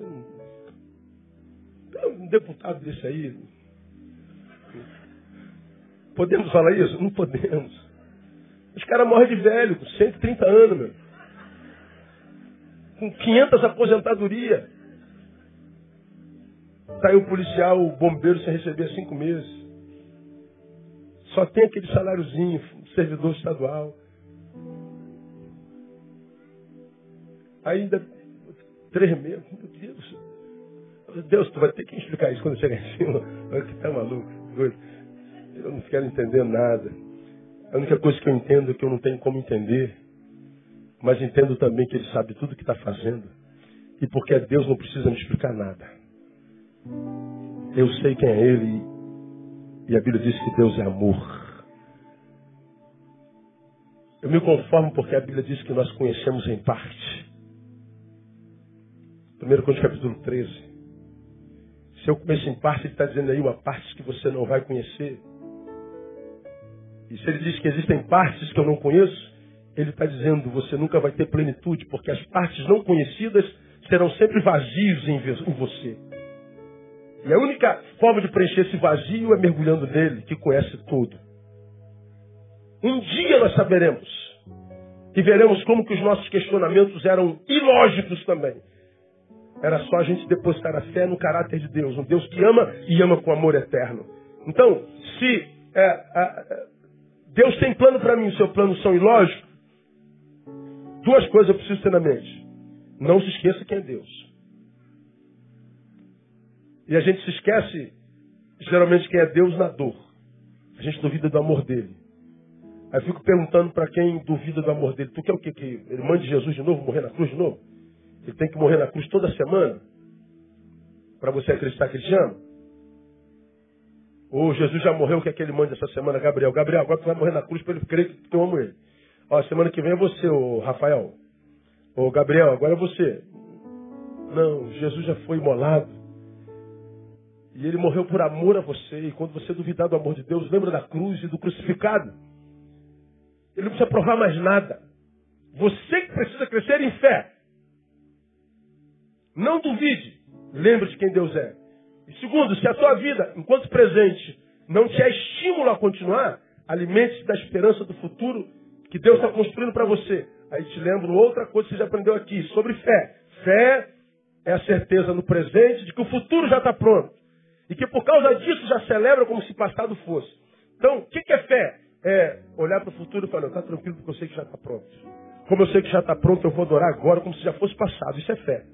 Um deputado desse aí. Podemos falar isso? Não podemos. Os caras morrem de velho, com 130 anos, meu. Com 500 aposentadoria. Tá o policial, o bombeiro sem receber cinco meses. Só tem aquele saláriozinho, servidor estadual. Ainda três meses. Meu Deus. Deus, tu vai ter que explicar isso quando chegar em cima. (laughs) Que tá maluco. Eu não quero entender nada. A única coisa que eu entendo é que eu não tenho como entender. Mas entendo também que Ele sabe tudo o que está fazendo. E porque é Deus não precisa me explicar nada. Eu sei quem é Ele. E a Bíblia diz que Deus é amor. Eu me conformo porque a Bíblia diz que nós conhecemos em parte. 1 Coríntios capítulo 13. Se eu conheço em parte, ele está dizendo aí uma parte que você não vai conhecer. E se ele diz que existem partes que eu não conheço, ele está dizendo você nunca vai ter plenitude, porque as partes não conhecidas serão sempre vazios em você. E a única forma de preencher esse vazio é mergulhando nele, que conhece tudo. Um dia nós saberemos. E veremos como que os nossos questionamentos eram ilógicos também. Era só a gente depositar a fé no caráter de Deus, um Deus que ama e ama com amor eterno. Então, se é, é, Deus tem plano para mim, seu plano são ilógicos, duas coisas eu preciso ter na mente. Não se esqueça quem é Deus. E a gente se esquece, geralmente, quem é Deus na dor. A gente duvida do amor dele. Aí fico perguntando para quem duvida do amor dele, tu quer o quê? Que ele mande Jesus de novo, morrer na cruz de novo? Ele tem que morrer na cruz toda semana? Para você acreditar que ele te ama? Ou Jesus já morreu, que é que ele manda essa semana, Gabriel? Gabriel, agora tu vai morrer na cruz para ele crer que eu amo ele. Ó, semana que vem é você, ô Rafael. Ô Gabriel, agora é você. Não, Jesus já foi imolado. E ele morreu por amor a você. E quando você duvidar do amor de Deus, lembra da cruz e do crucificado. Ele não precisa provar mais nada. Você que precisa crescer em fé. Não duvide. Lembre de quem Deus é. E segundo, se a tua vida, enquanto presente, não te é estímulo a continuar, alimente-se da esperança do futuro que Deus está construindo para você. Aí te lembro outra coisa que você já aprendeu aqui, sobre fé. Fé é a certeza no presente de que o futuro já está pronto. E que por causa disso já celebra como se passado fosse. Então, o que, que é fé? É olhar para o futuro e falar, está tranquilo porque eu sei que já está pronto. Como eu sei que já está pronto, eu vou adorar agora como se já fosse passado. Isso é fé.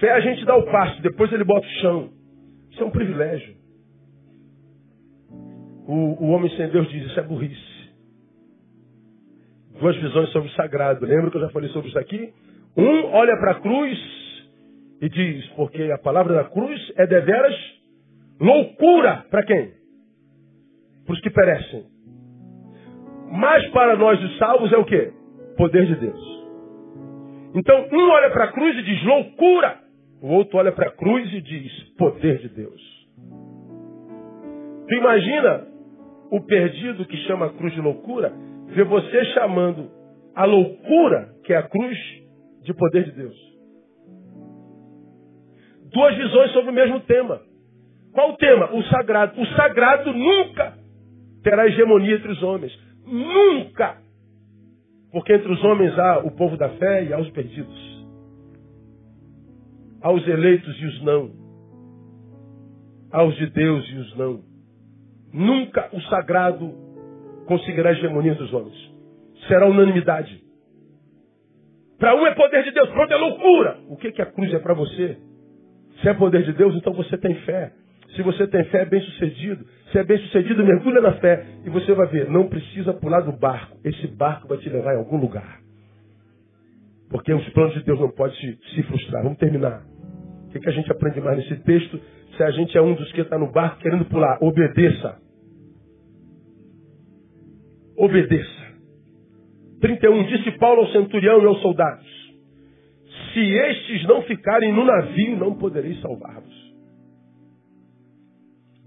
Fé a gente dá o passo, depois ele bota o chão. Isso é um privilégio. O, o homem sem Deus diz, isso é burrice. Duas visões sobre o sagrado. Lembra que eu já falei sobre isso aqui? Um olha para a cruz e diz, porque a palavra da cruz é deveras loucura para quem? Para os que perecem. Mas para nós os salvos é o que? Poder de Deus. Então, um olha para a cruz e diz loucura. O outro olha para a cruz e diz poder de Deus. Tu imagina o perdido que chama a cruz de loucura, ver você chamando a loucura, que é a cruz, de poder de Deus. Duas visões sobre o mesmo tema. Qual o tema? O sagrado. O sagrado nunca terá hegemonia entre os homens. Nunca! Porque entre os homens há o povo da fé e há os perdidos. Há os eleitos e os não. Há os de Deus e os não. Nunca o sagrado conseguirá hegemonia dos homens. Será unanimidade. Para um é poder de Deus, para outro é loucura. O que, que a cruz é para você? Se é poder de Deus, então você tem fé. Se você tem fé, é bem sucedido. Se é bem sucedido, mergulha na fé. E você vai ver, não precisa pular do barco. Esse barco vai te levar em algum lugar. Porque os planos de Deus não podem se, se frustrar. Vamos terminar. O que, que a gente aprende mais nesse texto? Se a gente é um dos que está no barco querendo pular, obedeça. Obedeça. 31. Disse Paulo ao centurião e aos soldados: Se estes não ficarem no navio, não poderei salvar-vos.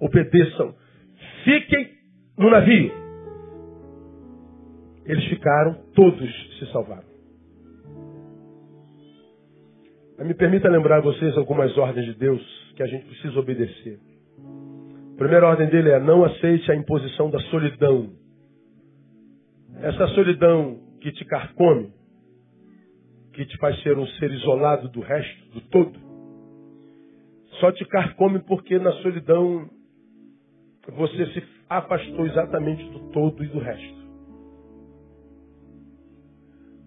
Obedeçam. Fiquem no navio. Eles ficaram, todos se salvaram. Me permita lembrar a vocês algumas ordens de Deus que a gente precisa obedecer. A primeira ordem dele é não aceite a imposição da solidão. Essa solidão que te carcome, que te faz ser um ser isolado do resto, do todo, só te carcome porque na solidão você se afastou exatamente do todo e do resto.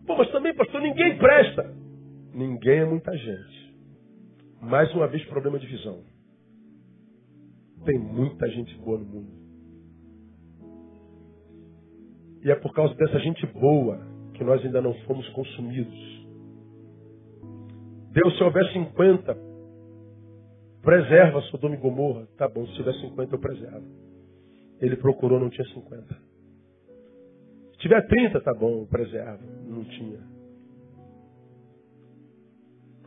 Pô, mas também, pastor, ninguém presta. Ninguém é muita gente. Mais uma vez, problema de visão. Tem muita gente boa no mundo. E é por causa dessa gente boa que nós ainda não fomos consumidos. Deus, se houver 50, preserva Sodoma e Gomorra. Tá bom, se tiver 50, eu preservo. Ele procurou, não tinha 50. Se tiver 30, tá bom, preserva. Não tinha.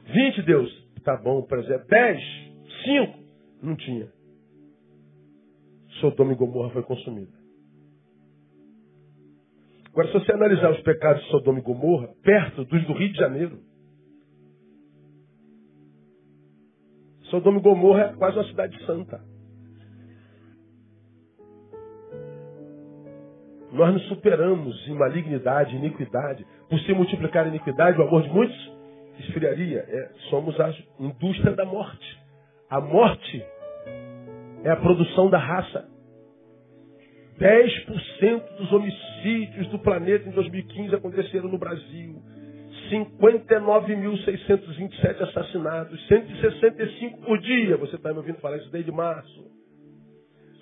20, Deus. Tá bom, por exemplo. 10, 5. Não tinha. Sodoma e Gomorra foi consumida. Agora, se você analisar os pecados de Sodoma e Gomorra, perto dos do Rio de Janeiro, Sodoma e Gomorra é quase uma cidade santa. Nós nos superamos em malignidade, iniquidade. Por se multiplicar a iniquidade, o amor de muitos esfriaria. É, somos a indústria da morte. A morte é a produção da raça. 10% dos homicídios do planeta em 2015 aconteceram no Brasil. 59.627 assassinados, 165 por dia. Você está me ouvindo falar isso desde março.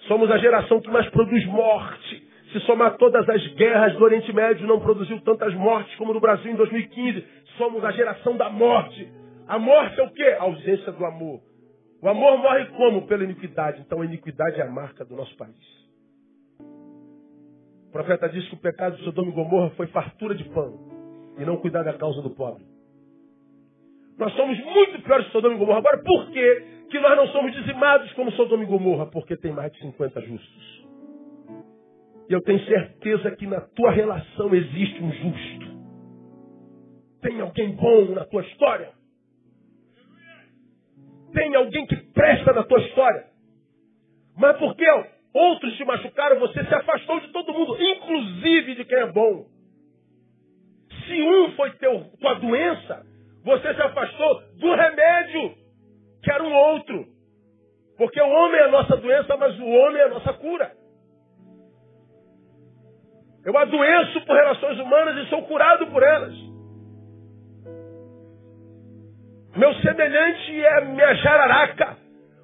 Somos a geração que mais produz morte. Se somar todas as guerras do Oriente Médio, não produziu tantas mortes como no Brasil em 2015 somos a geração da morte. A morte é o quê? A ausência do amor. O amor morre como? Pela iniquidade. Então a iniquidade é a marca do nosso país. O profeta disse que o pecado de Sodoma e Gomorra foi fartura de pão e não cuidar da causa do pobre. Nós somos muito piores que Sodoma e Gomorra. Agora, por que, que nós não somos dizimados como Sodoma e Gomorra? Porque tem mais de 50 justos. E eu tenho certeza que na tua relação existe um justo. Tem alguém bom na tua história? Tem alguém que presta na tua história? Mas porque outros te machucaram, você se afastou de todo mundo, inclusive de quem é bom. Se um foi teu, tua doença, você se afastou do remédio, que era um outro. Porque o homem é a nossa doença, mas o homem é a nossa cura. Eu adoeço por relações humanas e sou curado por elas. Meu semelhante é minha jararaca.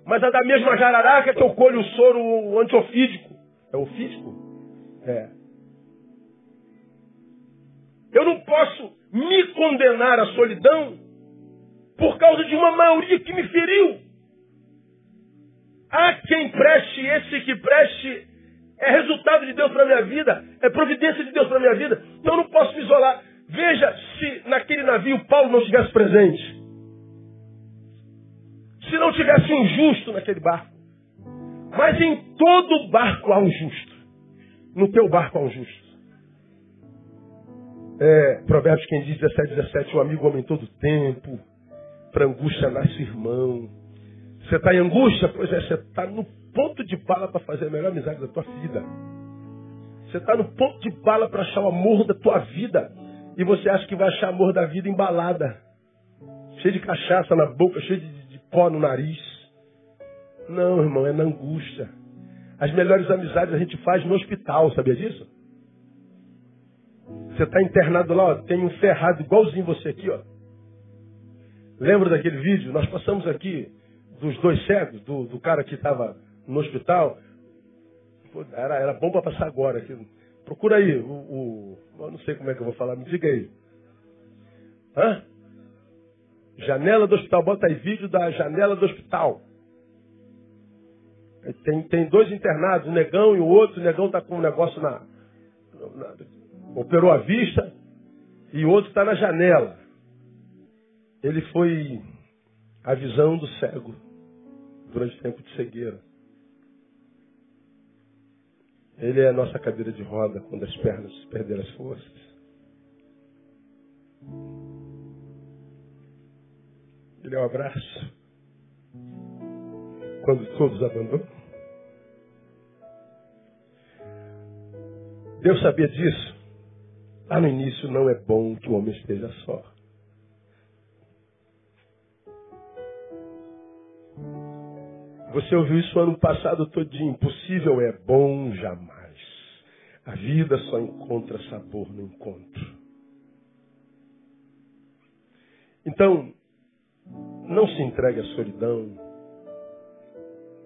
Mas é da mesma jararaca que eu colho o soro antiofídico. É ofídico? É. Eu não posso me condenar à solidão por causa de uma maioria que me feriu. Há quem preste, esse que preste é resultado de Deus para minha vida, é providência de Deus para minha vida. Então eu não posso me isolar. Veja se naquele navio Paulo não estivesse presente. Se não tivesse um justo naquele barco. Mas em todo barco há um justo. No teu barco há um justo. É, Provérbios quem diz 17, 17, o amigo aumentou do tempo, para angústia nasce irmão. Você está em angústia? Pois é, você está no ponto de bala para fazer a melhor amizade da tua vida. Você está no ponto de bala para achar o amor da tua vida. E você acha que vai achar amor da vida embalada. Cheio de cachaça na boca, cheio de, de pó no nariz. Não, irmão, é na angústia. As melhores amizades a gente faz no hospital, sabia disso? Você está internado lá, ó, tem um ferrado igualzinho você aqui, ó. Lembra daquele vídeo? Nós passamos aqui dos dois cegos, do, do cara que estava no hospital. Pô, era, era bom para passar agora. Aqui. Procura aí, o, o, Eu não sei como é que eu vou falar, me diga aí. Hã? Janela do hospital, bota aí vídeo da janela do hospital. Tem, tem dois internados, um negão e o outro, o negão está com um negócio na, na. Operou a vista e outro está na janela. Ele foi a visão do cego durante o tempo de cegueira. Ele é a nossa cadeira de roda quando as pernas perderam as forças. Ele é o abraço quando todos abandonam. Deus sabia disso. Lá no início não é bom que o homem esteja só. Você ouviu isso ano passado todinho. Impossível é bom jamais. A vida só encontra sabor no encontro. Então, não se entregue à solidão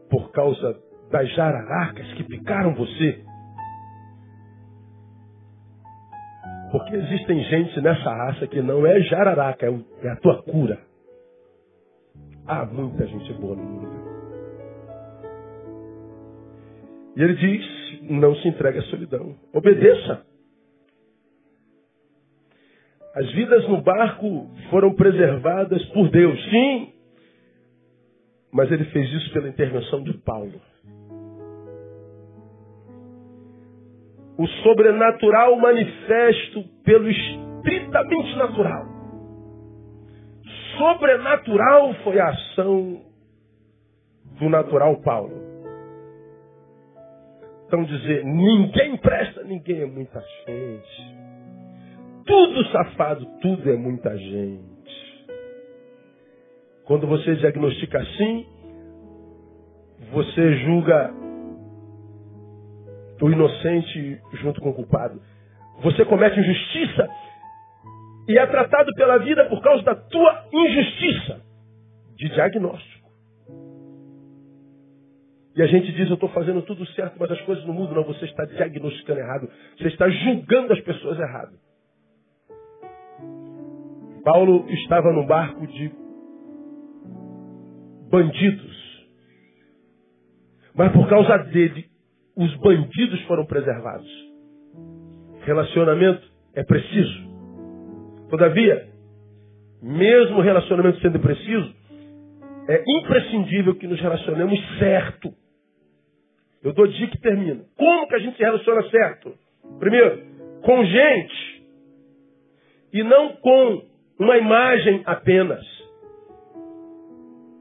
por causa das jararacas que picaram você. Porque existem gente nessa raça que não é jararaca, é, é a tua cura. Há muita gente boa no mundo. E ele diz: não se entregue à solidão. Obedeça. As vidas no barco foram preservadas por Deus, sim. Mas ele fez isso pela intervenção de Paulo. O sobrenatural manifesto pelo estritamente natural. Sobrenatural foi a ação do natural Paulo. Então dizer, ninguém presta, ninguém é muita gente. Tudo safado, tudo é muita gente. Quando você diagnostica assim, você julga o inocente junto com o culpado. Você comete injustiça e é tratado pela vida por causa da tua injustiça de diagnóstico. E a gente diz, eu estou fazendo tudo certo, mas as coisas não mudam. Não, você está diagnosticando errado. Você está julgando as pessoas errado. Paulo estava num barco de bandidos. Mas por causa dele, os bandidos foram preservados. Relacionamento é preciso. Todavia, mesmo relacionamento sendo preciso, é imprescindível que nos relacionemos certo. Eu dou dica e termino. Como que a gente se relaciona certo? Primeiro, com gente. E não com uma imagem apenas.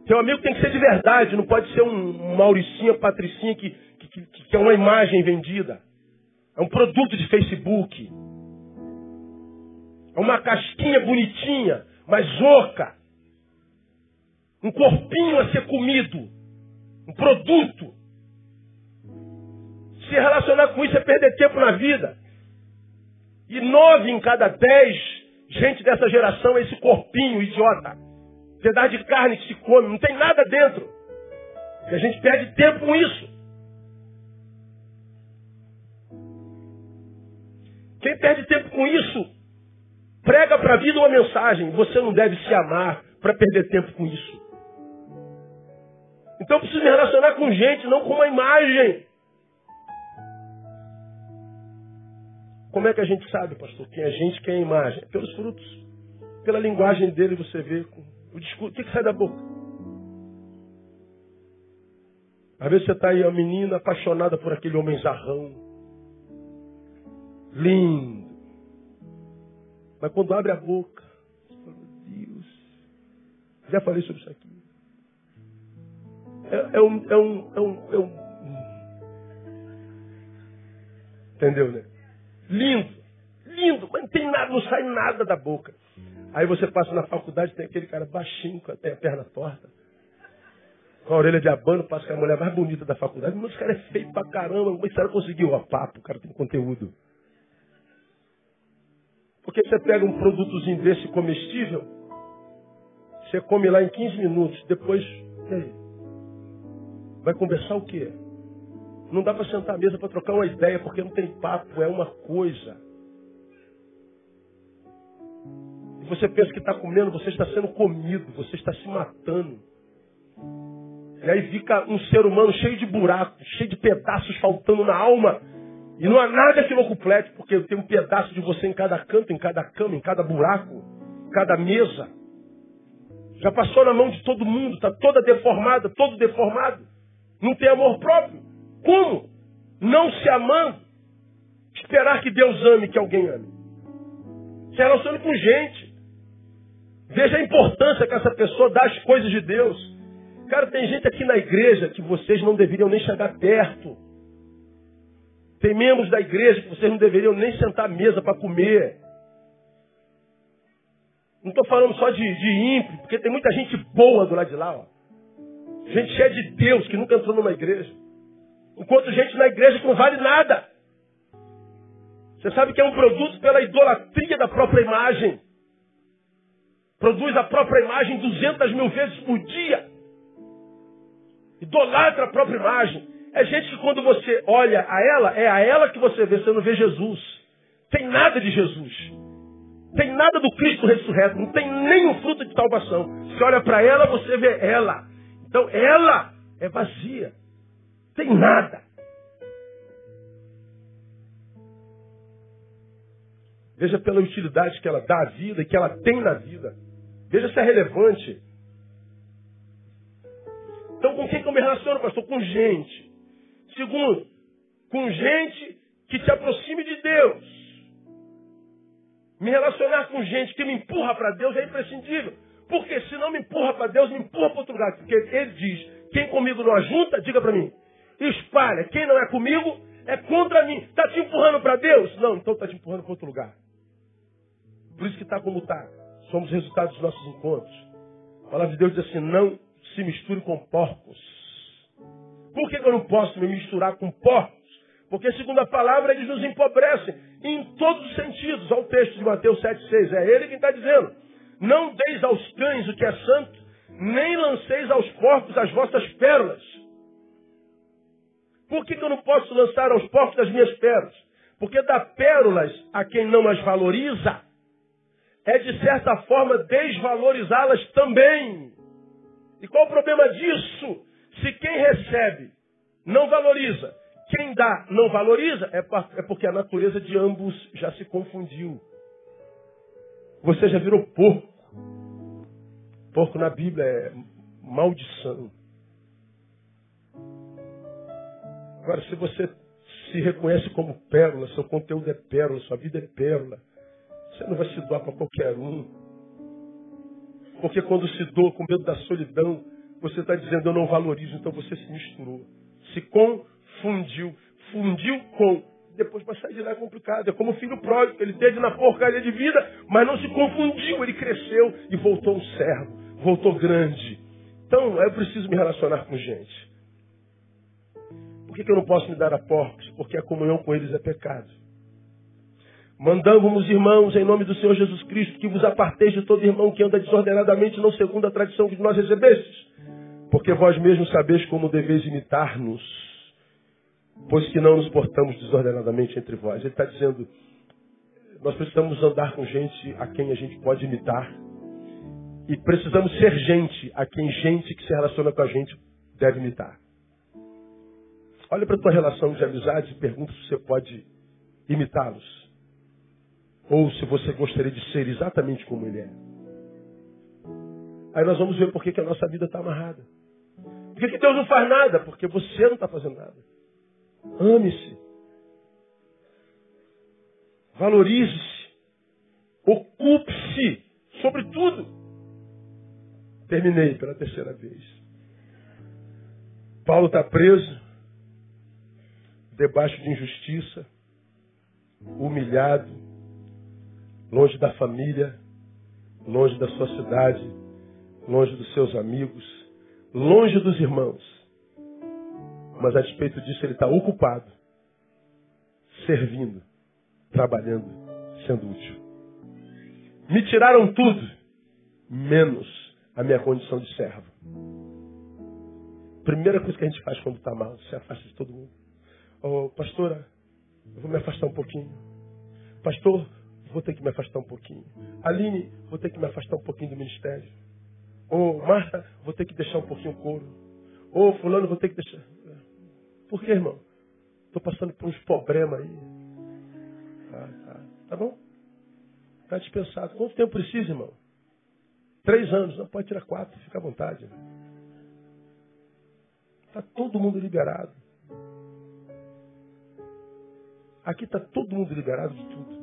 Seu amigo tem que ser de verdade, não pode ser um Mauricinha, Patricinha que, que, que, é uma imagem vendida. É um produto de Facebook. É uma casquinha bonitinha, mas oca. Um corpinho a ser comido. Um produto. Se relacionar com isso é perder tempo na vida. E nove em cada dez gente dessa geração é esse corpinho idiota. Pedaço de carne que se come, não tem nada dentro. E a gente perde tempo com isso. Quem perde tempo com isso, prega para a vida uma mensagem. Você não deve se amar para perder tempo com isso. Então eu preciso me relacionar com gente, não com uma imagem. Como é que a gente sabe, pastor, quem é gente, quem é imagem? Pelos frutos. Pela linguagem dele você vê o discurso. O que, que sai da boca? Às vezes você está aí, uma menina apaixonada por aquele homem zarrão. Lindo. Mas quando abre a boca, você fala, meu Deus. Já falei sobre isso aqui. É, é, um, é, um, é, um, é um. Entendeu, né? Lindo, lindo, mas não tem nada, não sai nada da boca. Aí você passa na faculdade, tem aquele cara baixinho, com a perna torta, com a orelha de abano, passa com a mulher mais bonita da faculdade. Mas esse cara é feio pra caramba, como esse cara conseguiu? Ó, papo, o cara tem conteúdo. Porque você pega um produtozinho desse comestível, você come lá em 15 minutos, depois? Vai conversar o quê? Não dá para sentar à mesa para trocar uma ideia, porque não tem papo, é uma coisa. E você pensa que está comendo, você está sendo comido, você está se matando. E aí fica um ser humano cheio de buracos, cheio de pedaços faltando na alma. E não há nada que não complete, porque tem um pedaço de você em cada canto, em cada cama, em cada buraco, em cada mesa. Já passou na mão de todo mundo, está toda deformada, todo deformado. Não tem amor próprio. Como? Não se amando, esperar que Deus ame, que alguém ame. Se relacione com gente. Veja a importância que essa pessoa dá às coisas de Deus. Cara, tem gente aqui na igreja que vocês não deveriam nem chegar perto. Tem membros da igreja que vocês não deveriam nem sentar à mesa para comer. Não estou falando só de, de ímpio, porque tem muita gente boa do lado de lá. Ó. Gente cheia de Deus que nunca entrou numa igreja. Enquanto gente na igreja que não vale nada. Você sabe que é um produto pela idolatria da própria imagem. Produz a própria imagem 200 mil vezes por dia. Idolatra a própria imagem. É gente que quando você olha a ela, é a ela que você vê, você não vê Jesus. Tem nada de Jesus. Tem nada do Cristo ressurreto. Não tem nenhum fruto de salvação. Você olha para ela, você vê ela. Então ela é vazia. Tem nada. Veja pela utilidade que ela dá à vida e que ela tem na vida. Veja se é relevante. Então, com quem que eu me relaciono, pastor? Com gente. Segundo, com gente que te aproxime de Deus. Me relacionar com gente que me empurra para Deus é imprescindível. Porque se não me empurra para Deus, me empurra para outro lugar. Porque ele diz, quem comigo não ajunta, diga para mim, espalha. Quem não é comigo é contra mim. Está te empurrando para Deus? Não, então está te empurrando para outro lugar. Por isso que está como está. Somos resultados dos nossos encontros. A palavra de Deus diz assim: não se misture com porcos. Por que, que eu não posso me misturar com porcos? Porque, segundo a palavra, eles nos empobrecem em todos os sentidos. Olha o texto de Mateus 7,6. É ele quem está dizendo: Não deis aos cães o que é santo, nem lanceis aos porcos as vossas pérolas. Por que, que eu não posso lançar aos porcos as minhas pérolas? Porque dar pérolas a quem não as valoriza é, de certa forma, desvalorizá-las também. E qual o problema disso? Se quem recebe não valoriza, quem dá não valoriza, é, é porque a natureza de ambos já se confundiu. Você já virou porco. Porco na Bíblia é maldição. Agora, se você se reconhece como pérola, seu conteúdo é pérola, sua vida é pérola, você não vai se doar para qualquer um. Porque quando se doa com medo da solidão, você está dizendo eu não valorizo, então você se misturou. Se confundiu. Fundiu com. Depois para sair de lá é complicado. É como o filho pródigo, ele teve na porcaria de vida, mas não se confundiu. Ele cresceu e voltou um servo, voltou grande. Então eu preciso me relacionar com gente. Por que, que eu não posso me dar a porcos? Porque a comunhão com eles é pecado. Mandamos, irmãos, em nome do Senhor Jesus Cristo, que vos aparteis de todo irmão que anda desordenadamente, não segundo a tradição que nós recebestes. Porque vós mesmos sabeis como deveis imitar-nos, pois que não nos portamos desordenadamente entre vós. Ele está dizendo, nós precisamos andar com gente a quem a gente pode imitar. E precisamos ser gente a quem gente que se relaciona com a gente deve imitar. Olha para a tua relação de amizade e pergunta se você pode imitá-los. Ou se você gostaria de ser exatamente como ele é. Aí nós vamos ver por que, a nossa vida está amarrada. Por que, Deus não faz nada? Porque você não está fazendo nada. Ame-se. Valorize-se. Ocupe-se. Sobretudo. Terminei pela terceira vez. Paulo está preso, debaixo de injustiça, humilhado, longe da família, longe da sua cidade, longe dos seus amigos, longe dos irmãos. Mas a despeito disso, ele está ocupado, servindo, trabalhando, sendo útil. Me tiraram tudo, menos a minha condição de servo. Primeira coisa que a gente faz quando está mal, se afasta de todo mundo. Oh, pastora, eu vou me afastar um pouquinho. Pastor, vou ter que me afastar um pouquinho. Aline, vou ter que me afastar um pouquinho do ministério. Ou Marta, vou ter que deixar um pouquinho o couro. Ou fulano, vou ter que deixar. Por que, irmão? Estou passando por uns problemas aí. Ah, tá. tá bom? Está dispensado. Quanto tempo precisa, irmão? Três anos. Não pode tirar quatro, fica à vontade. Está todo mundo liberado. Aqui está todo mundo liberado de tudo.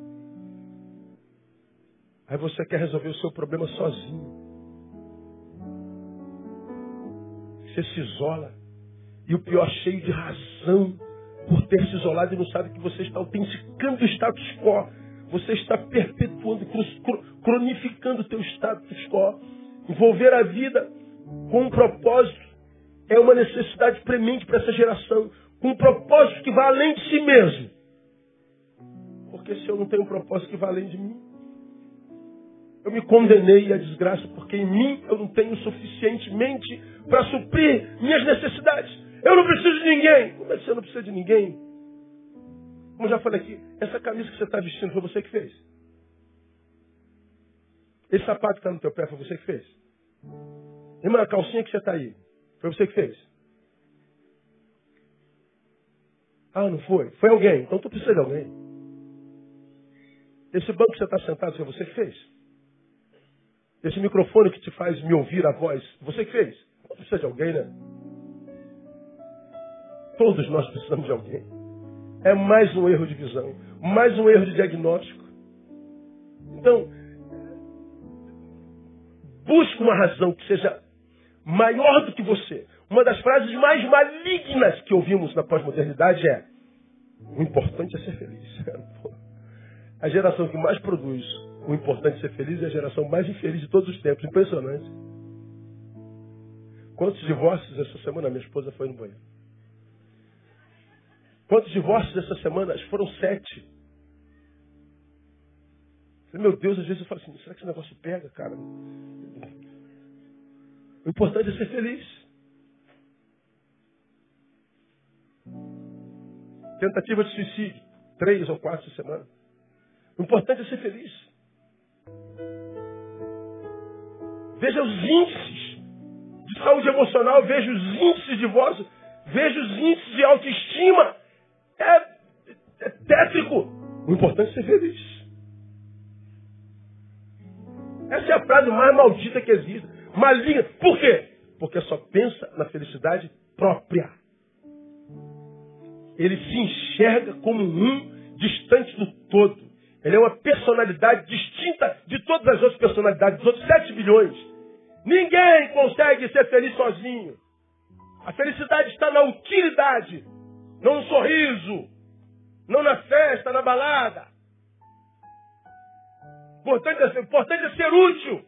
Aí você quer resolver o seu problema sozinho. Você se isola. E o pior, cheio de razão por ter se isolado e não sabe que você está autenticando o status quo. Você está perpetuando, cronificando o teu status quo. Envolver a vida com um propósito é uma necessidade premente para essa geração, com um propósito que vai além de si mesmo. Porque se eu não tenho um propósito que vai além de mim, eu me condenei à desgraça, porque em mim eu não tenho suficientemente para suprir minhas necessidades. Eu não preciso de ninguém. Como é que você não precisa de ninguém? Como eu já falei aqui, essa camisa que você está vestindo foi você que fez. Esse sapato que está no teu pé foi você que fez. Irmã, a calcinha que você está aí, foi você que fez? Ah, não foi? Foi alguém. Então tu precisa de alguém. Esse banco que você está sentado, foi você que fez? Esse microfone que te faz me ouvir a voz, você que fez? Não precisa de alguém, né? Todos nós precisamos de alguém. É mais um erro de visão, mais um erro de diagnóstico. Então, busque uma razão que seja maior do que você. Uma das frases mais malignas que ouvimos na pós-modernidade é: o importante é ser feliz. (laughs) A geração que mais produz o importante é ser feliz é a geração mais infeliz de todos os tempos. Impressionante. Quantos divórcios essa semana minha esposa foi no banheiro? Quantos divórcios essa semana? Foram sete. Meu Deus, às vezes eu falo assim, será que esse negócio pega, cara? O importante é ser feliz. Tentativa de suicídio, três ou quatro semanas. O importante é ser feliz. Veja os índices de saúde emocional, veja os índices de divórcio, veja os índices de autoestima. É, é tétrico. O importante é ser feliz. Essa é a frase mais maldita que existe maligna. Por quê? Porque só pensa na felicidade própria. Ele se enxerga como um distante do todo. Ele é uma personalidade distinta de todas as outras personalidades, dos outros 7 bilhões. Ninguém consegue ser feliz sozinho. A felicidade está na utilidade, não no sorriso, não na festa, na balada. Importante é, importante é ser útil.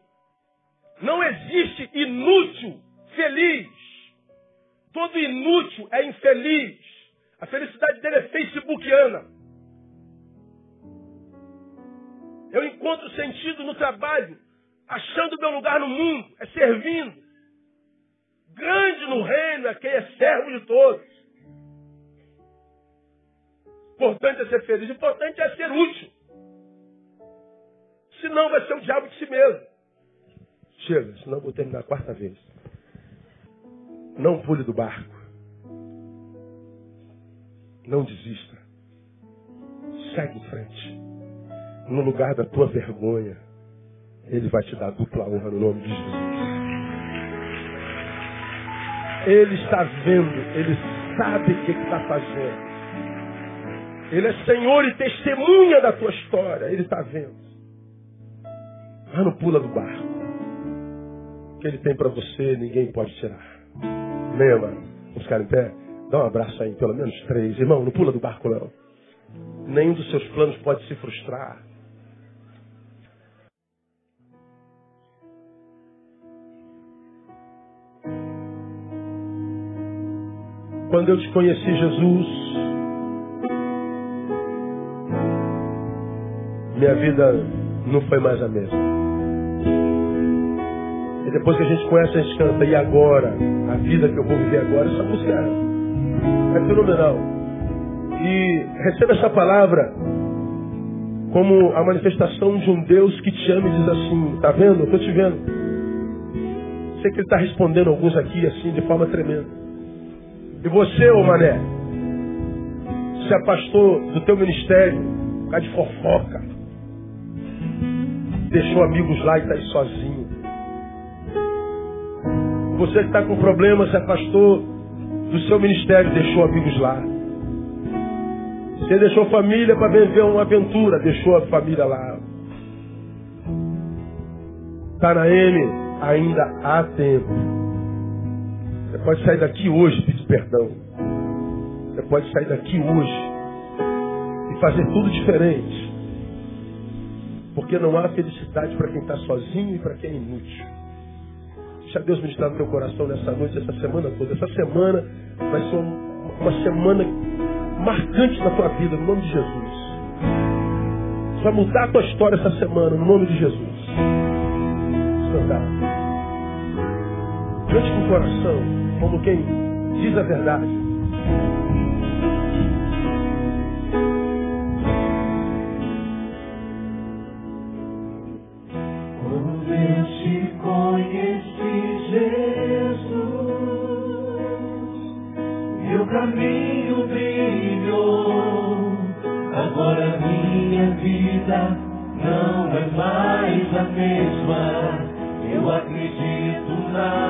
Não existe inútil feliz. Todo inútil é infeliz. A felicidade dele é facebookiana. Eu encontro sentido no trabalho, achando meu lugar no mundo, é servindo. Grande no reino é quem é servo de todos. Importante é ser feliz, importante é ser útil. Senão vai ser o diabo de si mesmo. Chega, senão vou terminar a quarta vez. Não pule do barco. Não desista. Segue em frente. no lugar da tua vergonha, Ele vai te dar dupla honra no nome de Jesus. Ele está vendo, Ele sabe o que está fazendo. Ele é Senhor e testemunha da tua história. Ele está vendo. Mas não pula do barco. O que ele tem para você, ninguém pode tirar. Amém, mano? Vamos ficar em pé? Dá um abraço aí, pelo menos três. Irmão, não pula do barco, não. Nenhum dos seus planos pode se frustrar. Quando eu te conheci, Jesus, minha vida não foi mais a mesma. E depois que a gente conhece, a gente canta, e agora? A vida que eu vou viver agora, essa música é, é fenomenal. E receba essa palavra como a manifestação de um Deus que te ama e diz assim, tá vendo? Eu estou te vendo. Sei que ele está respondendo alguns aqui assim de forma tremenda. E você, ô mané, se afastou do teu ministério por causa de fofoca. Deixou amigos lá e está aí sozinho. Você que está com problema, se afastou do seu ministério deixou amigos lá. Você deixou família para viver uma aventura, deixou a família lá. Está na M, ainda há tempo. Você pode sair daqui hoje perdão. Você pode sair daqui hoje e fazer tudo diferente. Porque não há felicidade para quem está sozinho e para quem é inútil. Deixa Deus ministrar no teu coração nessa noite, essa semana toda. Essa semana vai ser uma semana marcante na tua vida, no nome de Jesus. Vai mudar a tua história essa semana, no nome de Jesus. Vamos Diante do coração como quem diz a verdade. Quando eu te conheci, Jesus, meu caminho brilhou. Agora minha vida não é mais a mesma. Eu acredito na